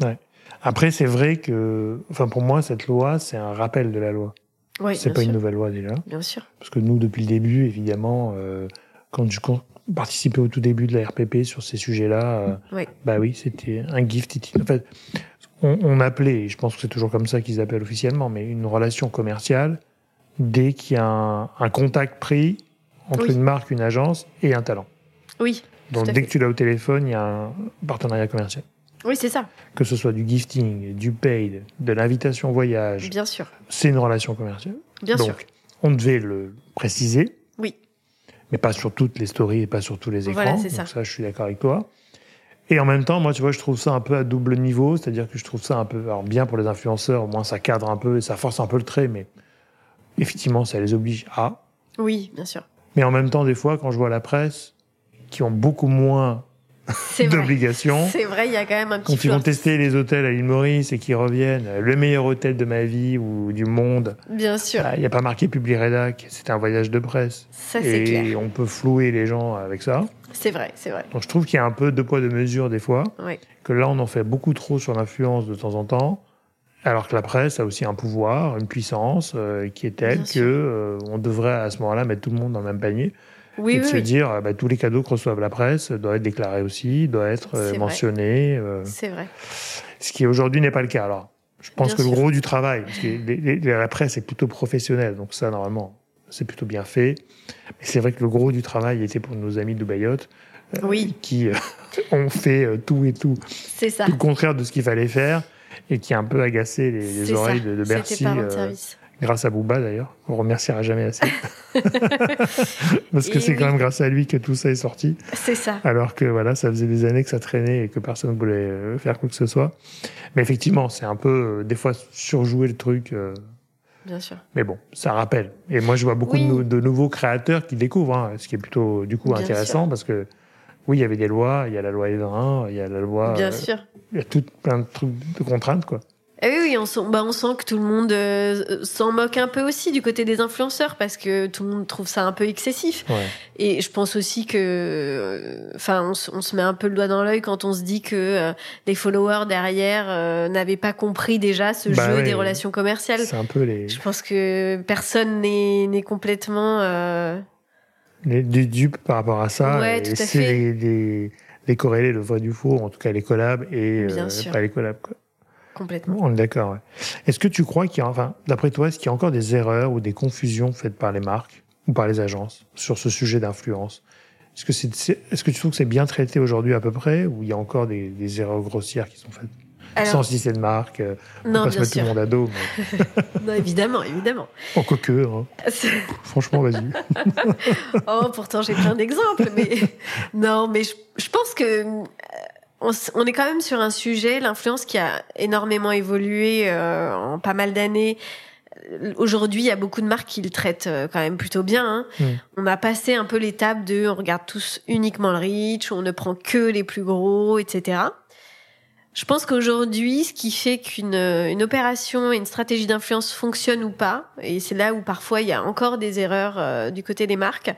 Ouais. Après, c'est vrai que, enfin, pour moi, cette loi, c'est un rappel de la loi. Oui, c'est pas une nouvelle loi déjà. Bien sûr. Parce que nous, depuis le début, évidemment, euh, quand je participais au tout début de la RPP sur ces sujets-là, euh, bah oui, c'était un gift. En fait, on, on appelait, et je pense que c'est toujours comme ça qu'ils appellent officiellement, mais une relation commerciale dès qu'il y a un, contact pris entre une marque, une agence et un talent. Oui. Donc dès que tu l'as au téléphone, il y a un partenariat commercial. Oui, c'est ça. Que ce soit du gifting, du paid, de l'invitation voyage. Bien sûr. C'est une relation commerciale. Bien Donc, sûr. On devait le préciser. Oui. Mais pas sur toutes les stories et pas sur tous les écrans. Voilà, c'est ça. ça, je suis d'accord avec toi. Et en même temps, moi, tu vois, je trouve ça un peu à double niveau, c'est-à-dire que je trouve ça un peu alors bien pour les influenceurs, au moins ça cadre un peu et ça force un peu le trait, mais effectivement, ça les oblige à. Oui, bien sûr. Mais en même temps, des fois, quand je vois la presse, qui ont beaucoup moins d'obligation. C'est vrai, il y a quand même un petit Quand ils vont tester les hôtels à l'île Maurice et qu'ils reviennent, le meilleur hôtel de ma vie ou du monde. Bien sûr. Bah, il n'y a pas marqué Publi-Rédac, c'est un voyage de presse. Ça, c'est clair. Et on peut flouer les gens avec ça. C'est vrai, c'est vrai. Donc je trouve qu'il y a un peu de poids, de mesure des fois. Oui. Que là, on en fait beaucoup trop sur l'influence de temps en temps. Alors que la presse a aussi un pouvoir, une puissance euh, qui est telle que euh, on devrait à ce moment-là mettre tout le monde dans le même panier. Oui, et de se dire, bah, tous les cadeaux que reçoivent la presse doivent être déclarés aussi, doivent être euh, mentionnés. C'est vrai. Ce qui aujourd'hui n'est pas le cas. Alors, Je pense que le gros du travail, parce que la presse est plutôt professionnelle, donc ça, normalement, c'est plutôt bien fait. Mais c'est vrai que le gros du travail était pour nos amis de Bayot, oui. qui ont fait tout et tout. C'est ça. Tout le contraire de ce qu'il fallait faire et qui a un peu agacé les, oreilles de, de, Bercy. Euh, grâce à Bouba d'ailleurs. On remerciera jamais assez. Parce que c'est quand même grâce à lui que tout ça est sorti. C'est ça. Alors que voilà, ça faisait des années que ça traînait et que personne ne voulait euh, faire quoi que ce soit. Mais effectivement, c'est un peu, euh, des fois, surjouer le truc. Bien sûr. Mais bon, ça rappelle. Et moi, je vois beaucoup de, nouveaux créateurs qui découvrent, hein, ce qui est plutôt, du coup, intéressant parce que oui, il y avait des lois, il y a la loi Evin, il y a la loi. Bien sûr. Il y a tout plein de trucs, de contraintes, quoi. Eh oui, oui, on sent, bah, on sent que tout le monde euh, s'en moque un peu aussi du côté des influenceurs parce que tout le monde trouve ça un peu excessif. Et je pense aussi que, euh, enfin, on, se met un peu le doigt dans l'œil quand on se dit que euh, les followers derrière n'avaient pas compris déjà ce bah jeu des relations commerciales. C'est un peu les. Je pense que personne n'est complètement. Les, dupes par rapport à ça. Ouais, tout à fait. Les, les, corrélés, le vrai du faux, en tout cas les collabs et pas les collabs. Quoi. Complètement. On est d'accord. Est-ce que tu crois qu'il y a, enfin, d'après toi, est-ce qu'il y a encore des erreurs ou des confusions faites par les marques ou par les agences sur ce sujet d'influence? Est-ce que c'est, est-ce que tu trouves que c'est bien traité aujourd'hui à peu près ou il y a encore des, erreurs grossières qui sont faites? Sans citer de marque, euh, non, pas se mettre tout le monde à dos. non, évidemment, évidemment. En coqueux, hein. franchement, vas-y. oh, pourtant j'ai plein d'exemples, mais non, mais je, je pense que on, est quand même sur un sujet, l'influence qui a énormément évolué euh, en pas mal d'années. Aujourd'hui, il y a beaucoup de marques qui le traitent euh, quand même plutôt bien. Hein. On a passé un peu l'étape de on regarde tous uniquement le reach, on ne prend que les plus gros, etc. Je pense qu'aujourd'hui, ce qui fait qu'une une opération et une stratégie d'influence fonctionne ou pas, et c'est là où parfois il y a encore des erreurs euh, du côté des marques,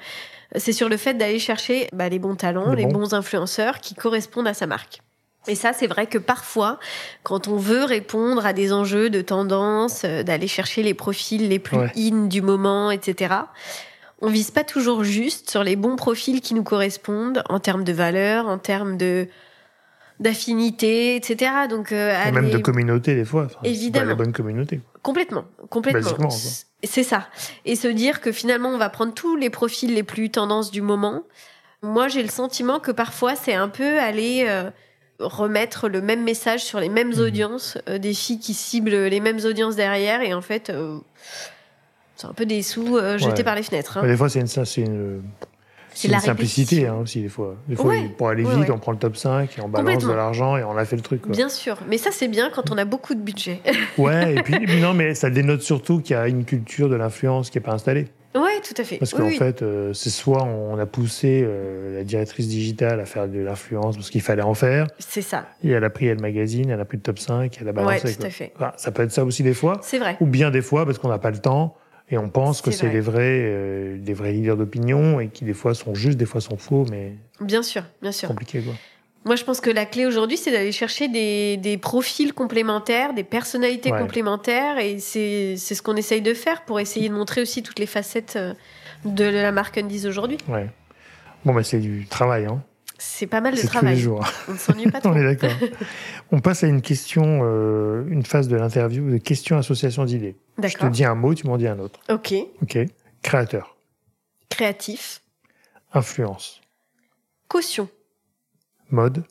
c'est sur le fait d'aller chercher bah, les bons talents, les bons influenceurs qui correspondent à sa marque. Et ça, c'est vrai que parfois, quand on veut répondre à des enjeux de tendance, euh, d'aller chercher les profils les plus in du moment, etc., on vise pas toujours juste sur les bons profils qui nous correspondent en termes de valeur, en termes de d'affinité, etc. Donc euh, même de communauté des fois. évidemment. Pas la bonne communauté. Complètement, complètement. C'est ça. Et se dire que finalement on va prendre tous les profils les plus tendances du moment. Moi, j'ai le sentiment que parfois c'est un peu aller euh, remettre le même message sur les mêmes mmh. audiences, euh, des filles qui ciblent les mêmes audiences derrière, et en fait, euh, c'est un peu des sous jetés par les fenêtres. Hein. Des fois, c'est une, une c'est la simplicité hein, aussi, des fois. Des fois, pour aller vite, on prend le top 5 et on balance de l'argent et on a fait le truc. Bien sûr, mais ça, c'est bien quand on a beaucoup de budget. ouais, et puis, non, mais ça dénote surtout qu'il y a une culture de l'influence qui n'est pas installée. Oui, tout à fait. Parce qu'en fait, euh, c'est soit on a poussé euh, la directrice digitale à faire de l'influence parce qu'il fallait en faire. C'est ça. Et elle a pris le magazine, elle a pris le top 5, elle a balancé. Ouais, tout à fait. ça peut être ça aussi des fois. C'est vrai. Ou bien des fois parce qu'on n'a pas le temps et on pense que c'est des vrais, euh, des vrais leaders d'opinion et qui des fois sont justes, des fois sont faux, mais. Bien sûr, bien sûr. Compliqué quoi. Moi, je pense que la clé aujourd'hui, c'est d'aller chercher des, des, profils complémentaires, des personnalités complémentaires, et c'est ce qu'on essaye de faire pour essayer de montrer aussi toutes les facettes euh, de la marque Undies aujourd'hui. Ouais. Bon, bah, c'est du travail, hein. C'est pas mal de travail. Tous les jours. On ne s'ennuie pas trop. On est d'accord. On passe à une question, euh, une phase de l'interview de questions association d'idées. Je te dis un mot, tu m'en dis un autre. Ok. Ok. Créateur. Créatif. Influence. Caution. Mode.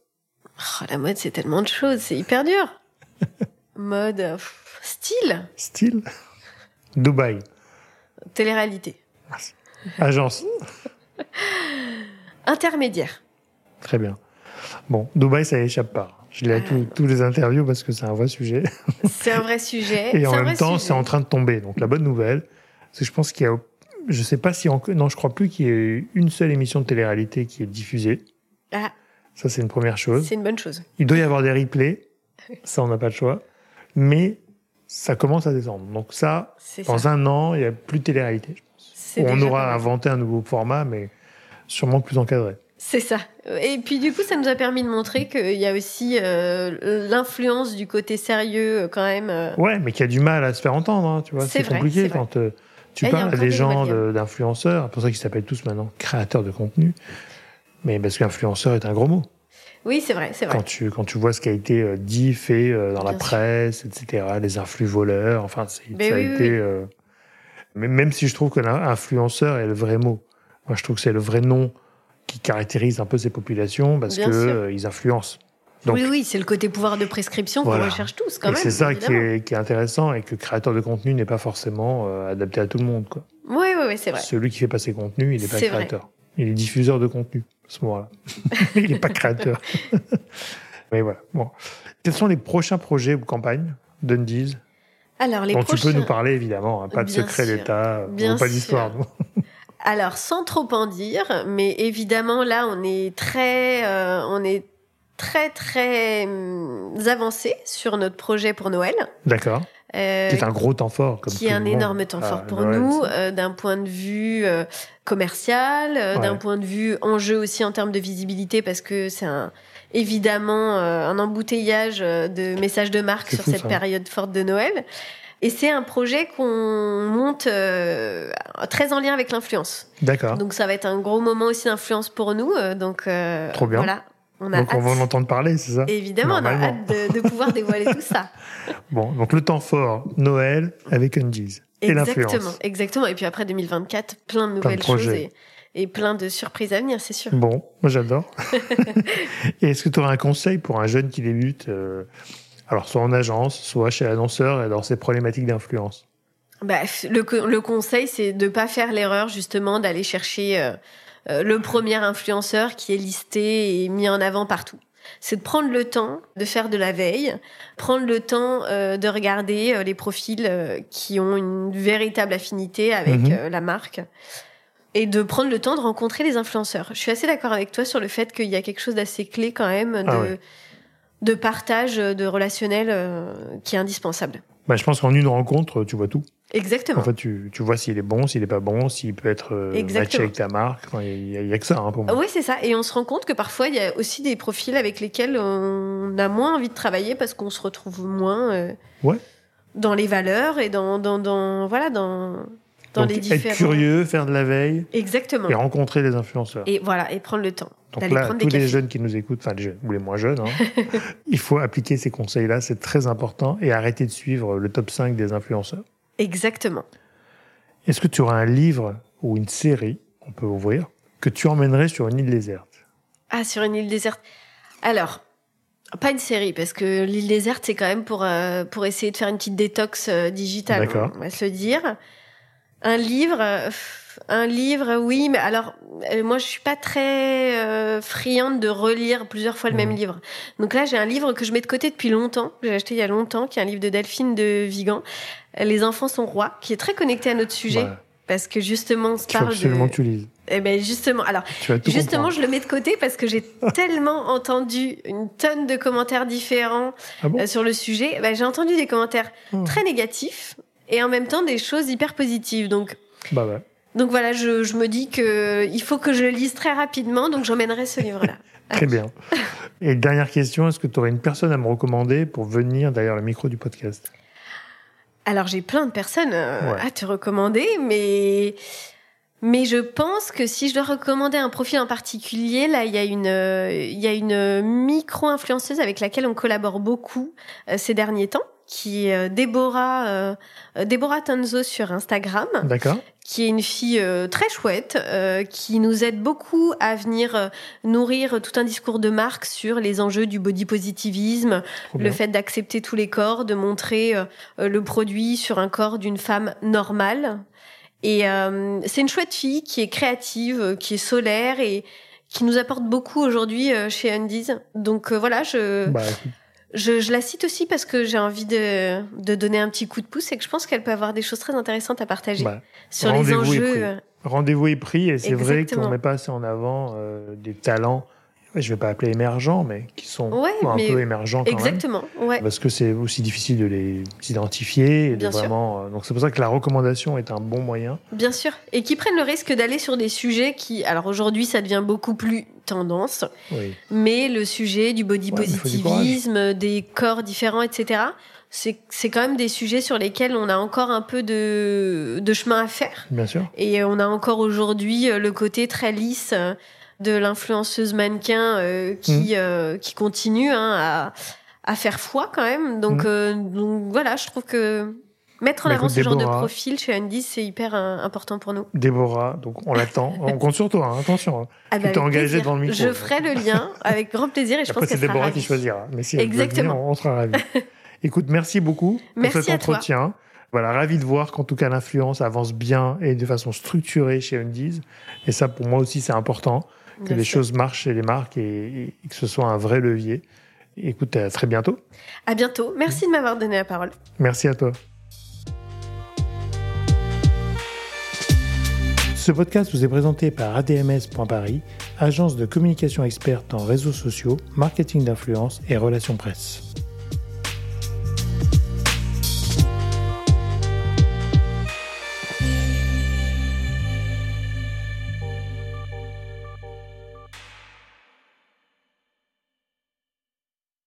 Oh, la mode, c'est tellement de choses, c'est hyper dur. mode. style. Style. Dubaï. Télé-réalité. Agence. Intermédiaire. Très bien. Bon, Dubaï, ça échappe pas. Je l'ai à tous les interviews parce que c'est un vrai sujet. C'est un vrai sujet. Et en même temps, c'est en train de tomber. Donc la bonne nouvelle, c'est que je pense qu'il y a, je sais pas si encore, non, je crois plus qu'il y ait une seule émission de télé-réalité qui est diffusée. Ah. Ça, c'est une première chose. C'est une bonne chose. Il doit y avoir des replays. Ça, on n'a pas le choix. Mais ça commence à descendre. Donc ça, dans un an, il n'y a plus de télé-réalité. On aura inventé un nouveau format, mais sûrement plus encadré. C'est ça. Et puis du coup, ça nous a permis de montrer qu'il y a aussi euh, l'influence du côté sérieux euh, quand même. Euh. Ouais, mais qu'il y a du mal à se faire entendre, hein, tu vois. C'est compliqué quand tu parles à des gens d'influenceurs, c'est pour ça qu'ils s'appellent tous maintenant créateurs de contenu. Mais parce qu'influenceur est un gros mot. Oui, c'est vrai, c'est vrai. Quand tu, quand tu vois ce qui a été dit, fait dans la presse, etc., les influx voleurs, enfin, ça a été. Euh, même si je trouve que l'influenceur est le vrai mot. Moi, je trouve que c'est le vrai nom qui caractérise un peu ces populations parce qu'ils influencent. oui, oui, c'est le côté pouvoir de prescription qu'on recherche tous quand même. C'est ça qui est, qui est, intéressant et que le créateur de contenu n'est pas forcément adapté à tout le monde. Quoi. Oui, oui, oui c'est vrai. Celui qui fait passer contenu, il n'est pas créateur. Il est diffuseur de contenu à ce moment-là. il n'est pas créateur. Mais voilà. Bon. Quels sont les prochains projets ou campagnes d'Undies Alors, les dont tu peux nous parler évidemment, hein, pas de secret d'État, pas d'histoire. Alors, sans trop en dire, mais évidemment, là, on est très, euh, on est très, très hum, avancé sur notre projet pour Noël. D'accord. Euh, qui est un gros temps fort. Comme qui est un énorme temps fort ah, pour nous, euh, d'un point de vue euh, commercial, euh, d'un point de vue enjeu aussi en termes de visibilité, parce que c'est un, évidemment un embouteillage de messages de marque sur cette période forte de Noël. Et c'est un projet qu'on monte très en lien avec l'influence. D'accord. Donc ça va être un gros moment aussi d'influence pour nous. donc Trop bien. voilà, on donc on va en entendre parler, c'est ça? Évidemment, on a hâte de, pouvoir dévoiler tout ça. Bon, donc le temps fort, Noël avec Undies. Et exactement, exactement. Et puis après 2024, plein de nouvelles choses et, plein de surprises à venir, c'est sûr. Bon, moi j'adore. et est-ce que tu aurais un conseil pour un jeune qui débute, euh, alors soit en agence, soit chez l'annonceur et dans ses problématiques d'influence bah, le, le conseil, c'est de pas faire l'erreur justement d'aller chercher euh, euh, le premier influenceur qui est listé et mis en avant partout. C'est de prendre le temps de faire de la veille, prendre le temps euh, de regarder euh, les profils qui ont une véritable affinité avec mhm. la marque et de prendre le temps de rencontrer les influenceurs. Je suis assez d'accord avec toi sur le fait qu'il y a quelque chose d'assez clé quand même ah de, de partage de relationnel qui est indispensable. Bah, je pense qu'en une rencontre, tu vois tout. Exactement. En fait, tu, tu vois s'il est bon, s'il n'est pas bon, s'il peut être euh, matché avec ta marque. Il n'y a, que ça hein, pour moi. Oui, c'est ça. Et on se rend compte que parfois, il y a aussi des profils avec lesquels on a moins envie de travailler parce qu'on se retrouve moins euh, ouais. dans les valeurs et dans, dans, dans voilà, dans, dans les différents... Être curieux, faire de la veille. Exactement. Et rencontrer des influenceurs. Et voilà, et prendre le temps. Donc là, tous les jeunes qui nous écoutent, enfin les jeunes, ou les moins jeunes, hein, il faut appliquer ces conseils-là, c'est très important, et arrêter de suivre le top 5 des influenceurs. Exactement. Est-ce que tu auras un livre ou une série, on peut ouvrir, que tu emmènerais sur une île déserte? Ah, sur une île déserte. Alors, pas une série, parce que l'île déserte, c'est quand même pour, euh, pour essayer de faire une petite détox euh, digitale, on va se le dire. Un livre, euh, un livre, oui, mais alors moi je suis pas très friande de relire plusieurs fois le même mmh. livre. Donc là j'ai un livre que je mets de côté depuis longtemps, que j'ai acheté il y a longtemps, qui est un livre de Delphine de Vigan, les enfants sont rois, qui est très connecté à notre sujet. Parce que justement, on se parle absolument que tu lises. Eh ben justement, alors justement, je le mets de côté parce que j'ai tellement entendu une tonne de commentaires différents ah euh, sur le sujet. Eh ben, j'ai entendu des commentaires hmm. très négatifs et en même temps des choses hyper positives. Donc, bah ouais. donc voilà, je, je me dis que il faut que je le lise très rapidement, donc j'emmènerai ce livre-là. très bien. Et dernière question, est-ce que tu aurais une personne à me recommander pour venir derrière le micro du podcast? Alors j'ai plein de personnes euh, à te recommander, mais mais je pense que si je dois recommander un profil en particulier, là il y a une euh, il y a une micro influenceuse avec laquelle on collabore beaucoup euh, ces derniers temps qui est Déborah, Déborah Tanzo sur Instagram. D'accord qui est une fille euh, très chouette, euh, qui nous aide beaucoup à venir euh, nourrir tout un discours de marque sur les enjeux du body positivisme, le fait d'accepter tous les corps, de montrer le produit sur un corps d'une femme normale. Et c'est une chouette fille qui est créative, qui est solaire et qui nous apporte beaucoup aujourd'hui chez Undies. Donc voilà, je... Bah, je, la cite aussi parce que j'ai envie de, de, donner un petit coup de pouce et que je pense qu'elle peut avoir des choses très intéressantes à partager bah, sur les enjeux. Euh, rendez-vous est pris et c'est vrai qu'on met pas assez en avant euh, des talents je vais pas appeler émergents, mais qui sont un peu émergents quand exactement, même. Parce que c'est aussi difficile de les identifier. Et de vraiment, euh, donc c'est pour ça que la recommandation est un bon moyen. Bien sûr. Et qui prennent le risque d'aller sur des sujets qui, alors aujourd'hui, ça devient beaucoup plus tendance. Mais le sujet du body positivisme, des corps différents, etc., c'est quand même des sujets sur lesquels on a encore un peu de, de chemin à faire. Bien sûr. Et on a encore aujourd'hui euh, le côté très lisse de l'influenceuse mannequin qui, mmh. qui continue hein, à, à faire foi quand même. Donc, mmh. donc voilà, je trouve que Mettre en bah, avant ce genre de profil chez Andy, c'est hyper euh, important pour nous. Déborah, donc on l'attend. on compte sur toi, hein, attention. Hein. Ah tu bah, t'es engagé dans le micro. Je ferai le lien avec grand plaisir et je pense que c'est Déborah qui choisira. Mais si Exactement. on, sera ravis. Écoute, merci beaucoup pour cet entretien. Voilà, ravi de voir qu'en tout cas l'influence avance bien et de façon structurée chez Undies. Et ça, pour moi aussi, c'est important que les choses marchent chez les marques et, et, que ce soit un vrai levier. Écoute, à très bientôt. À bientôt. Merci de m'avoir donné la parole. Merci à toi. Ce podcast vous est présenté par ADMS.Paris, agence de communication experte en réseaux sociaux, marketing d'influence et relations presse.